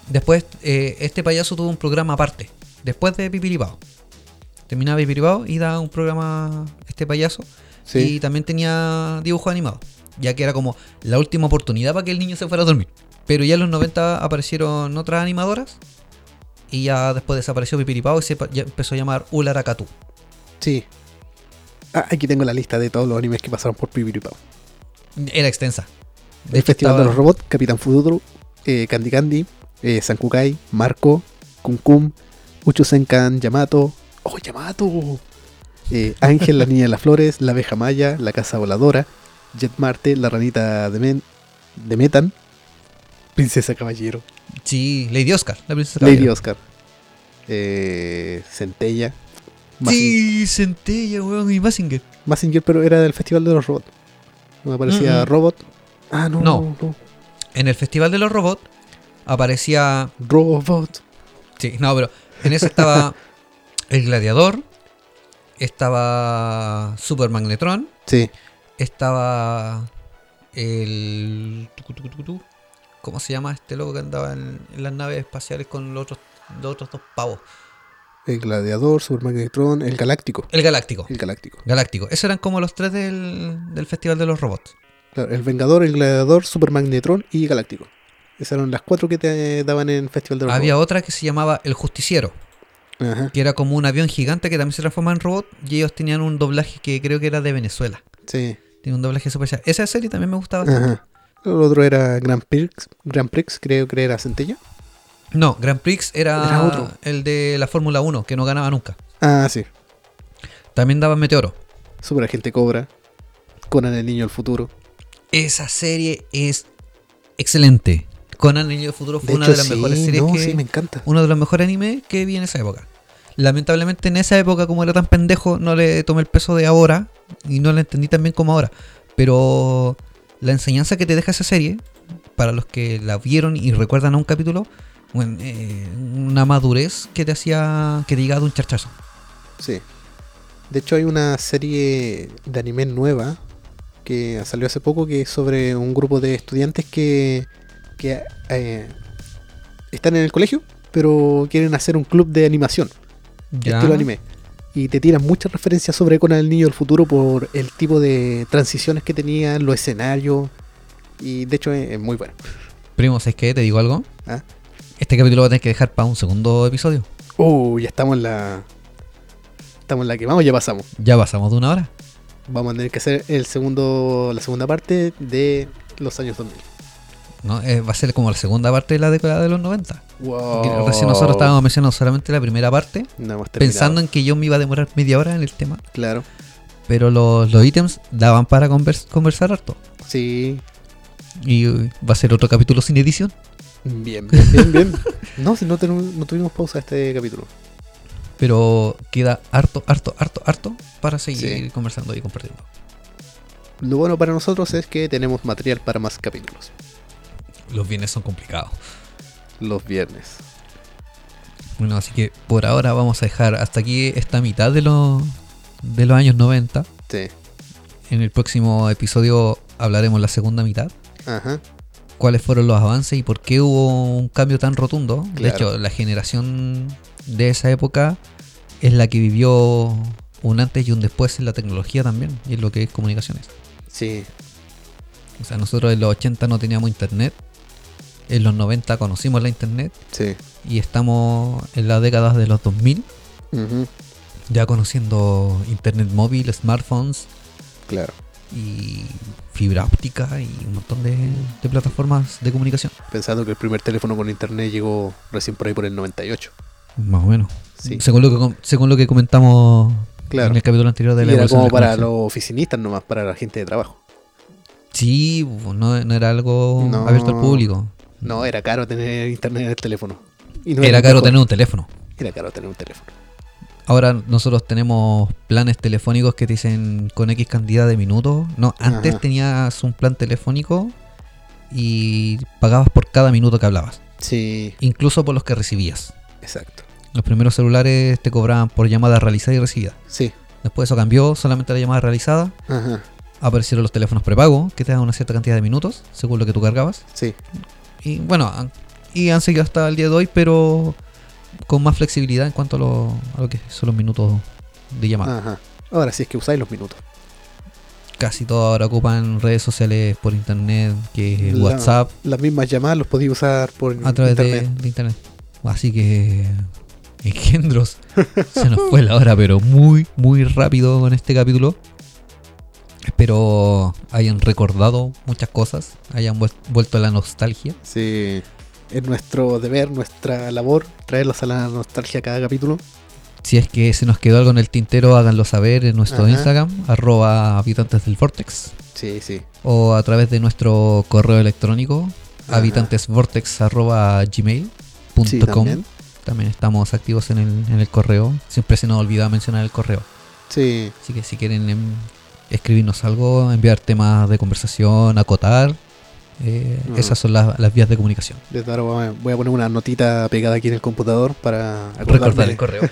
Después, eh, este payaso tuvo un programa aparte. Después de Pipiripao. Terminaba Pipiripao y daba un programa este payaso. Sí. Y también tenía dibujo animado. Ya que era como la última oportunidad para que el niño se fuera a dormir. Pero ya en los 90 aparecieron otras animadoras. Y ya después desapareció Pipiripao y se ya empezó a llamar Ularakatu. Sí. Ah, aquí tengo la lista de todos los animes que pasaron por Pipiripao. Era extensa. De El Festival de los Robots, Capitán Futuro, eh, Candy Candy, eh, Sankukai, Marco, Kum Kum, Uchusenkan, Yamato. ¡Oh, Yamato! Eh, Ángel, la niña de las flores, la abeja maya, la casa voladora, Jet Marte, la ranita de, Men- de Metan, Princesa Caballero, Sí, Lady Oscar. La princesa Lady Caballero. Oscar, eh, Centella, Sí, Centella, weón, y Mazinger. Mazinger, pero era del Festival de los Robots. No me parecía Mm, mm. Robot. Ah, no, No. no, no. En el Festival de los Robots aparecía. Robot. Sí, no, pero en ese estaba el Gladiador. Estaba Super Magnetron. Sí, Estaba el. ¿Cómo se llama este loco que andaba en, en las naves espaciales con los otros, los otros dos pavos? el Gladiador, Super Magnetron, el Galáctico. El Galáctico. El Galáctico. Galáctico. Esos eran como los tres del, del Festival de los Robots. Claro, el Vengador, el Gladiador, Super Magnetron y Galáctico. Esas eran las cuatro que te daban en Festival de los Había otra que se llamaba El Justiciero. Ajá, que era como un avión gigante que también se transformaba en robot y ellos tenían un doblaje que creo que era de Venezuela. Sí. Tiene un doblaje super. Esa serie también me gustaba bastante. Ajá. El otro era Grand Prix, Grand Prix creo que era Centella. No, Grand Prix era, Era otro. el de la Fórmula 1, que no ganaba nunca. Ah, sí. También daba Meteoro. Super Agente Cobra. Conan el Niño del Futuro. Esa serie es excelente. Conan el Niño del Futuro fue De una hecho, de las sí, mejores series no, que... sí, me encanta. Uno de los mejores animes que vi en esa época. Lamentablemente en esa época, como era tan pendejo, no le tomé el peso de ahora y no la entendí tan bien como ahora. Pero la enseñanza que te deja esa serie, para los que la vieron y recuerdan a un capítulo, bueno, eh, una madurez que te hacía que te llegaba de un charchazo. Sí. De hecho, hay una serie de anime nueva que salió hace poco que es sobre un grupo de estudiantes que, que eh, están en el colegio, pero quieren hacer un club de animación, Ya. estilo anime. Y te tiran muchas referencias sobre Conan el Niño del Futuro por el tipo de transiciones que tenían, los escenarios. Y de hecho es, es muy bueno. Primo, ¿sabes qué? ¿Te digo algo? ¿Ah? Este capítulo va a tener que dejar para un segundo episodio. Uh, ya estamos en la. Estamos en la que vamos, ya pasamos. Ya pasamos de una hora. Vamos a tener que hacer el segundo, la segunda parte de los años 2000. ¿No? Eh, va a ser como la segunda parte de la década de los 90. Wow. Recién nosotros estábamos mencionando solamente la primera parte, No pensando en que yo me iba a demorar media hora en el tema. Claro. Pero los, los ítems daban para convers- conversar harto. Sí. Y uh, va a ser otro capítulo sin edición. Bien, bien, bien, bien. No, si no, tuvimos pausa este capítulo. Pero queda harto, harto, harto, harto para seguir Sí. conversando y compartiendo. Lo bueno para nosotros es que tenemos material para más capítulos. Los bienes son complicados. Los viernes. Bueno, así que por ahora vamos a dejar hasta aquí esta mitad de los, de los años 90. Sí. En el próximo episodio hablaremos la segunda mitad. Ajá. cuáles fueron los avances y por qué hubo un cambio tan rotundo. De hecho, la generación de esa época es la que vivió un antes y un después en la tecnología también y en lo que es comunicaciones. Sí. O sea, nosotros en los 80 no teníamos internet, en los 90 conocimos la internet Sí. y estamos en las décadas de los 2000 Ujú. ya conociendo internet móvil, smartphones Claro. y fibra óptica y un montón de, de plataformas de comunicación. Pensando que el primer teléfono con internet llegó recién por ahí por el 98. Más o menos. Sí. Según, lo que, según lo que comentamos Claro. en el capítulo anterior de Y la era como de la para los oficinistas nomás, para la gente de trabajo. Sí, no, no era algo No. abierto al público. No, era caro tener internet en el teléfono. Y no era caro tener un teléfono. Era caro tener un teléfono. Ahora nosotros tenemos planes telefónicos que te dicen con X cantidad de minutos. No, antes Ajá. tenías un plan telefónico y pagabas por cada minuto que hablabas. Sí, Incluso por los que recibías. exacto. Los primeros celulares te cobraban por llamada realizada y recibida. Sí. Después eso cambió, solamente la llamada realizada. Ajá. Aparecieron los teléfonos prepago que te dan una cierta cantidad de minutos según lo que tú cargabas. Sí. Y bueno, y han seguido hasta el día de hoy, pero con más flexibilidad en cuanto a lo, a lo que son los minutos de llamada. Ajá. Ahora sí es que usáis los minutos. Casi todos ahora ocupan redes sociales por internet, que es La- WhatsApp, Las mismas llamadas los podéis usar por a través de, internet. de internet. Así que, engendros, se nos fue la hora, pero muy, muy rápido con este capítulo. Espero hayan recordado muchas cosas, hayan vuel- vuelto a la nostalgia. Sí. Es nuestro deber, nuestra labor, traerlos a la nostalgia cada capítulo. Si es que se nos quedó algo en el tintero, háganlo saber en nuestro Ajá. Instagram, arroba habitantes del Vortex, Sí, sí. o a través de nuestro correo electrónico, Ajá. habitantesvortex arroba gmail.com. Sí, también. también estamos activos en el, en el correo. Siempre se nos olvida mencionar el correo. Sí. Así que si quieren em, escribirnos algo, enviar temas de conversación, acotar, eh, esas son las, las vías de comunicación. Desde ahora voy a- poner una notita pegada aquí en el computador para Recordar el correo.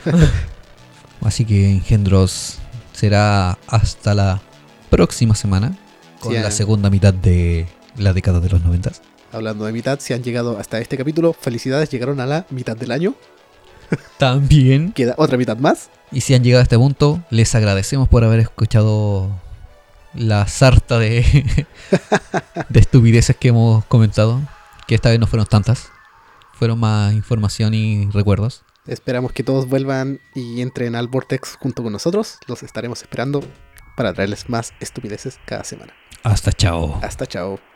Así que, engendros, será hasta la próxima semana con Sí, la eh. segunda mitad de la década de los noventas. Hablando de mitad, si han llegado hasta este capítulo, felicidades, llegaron a la mitad del año. También. Queda otra mitad más. Y si han llegado a este punto, les agradecemos por haber escuchado la sarta de, de estupideces que hemos comentado, que esta vez no fueron tantas, fueron más información y recuerdos. Esperamos que todos vuelvan y entren al Vortex junto con nosotros. Los estaremos esperando para traerles más estupideces cada semana. Hasta chao. Hasta chao.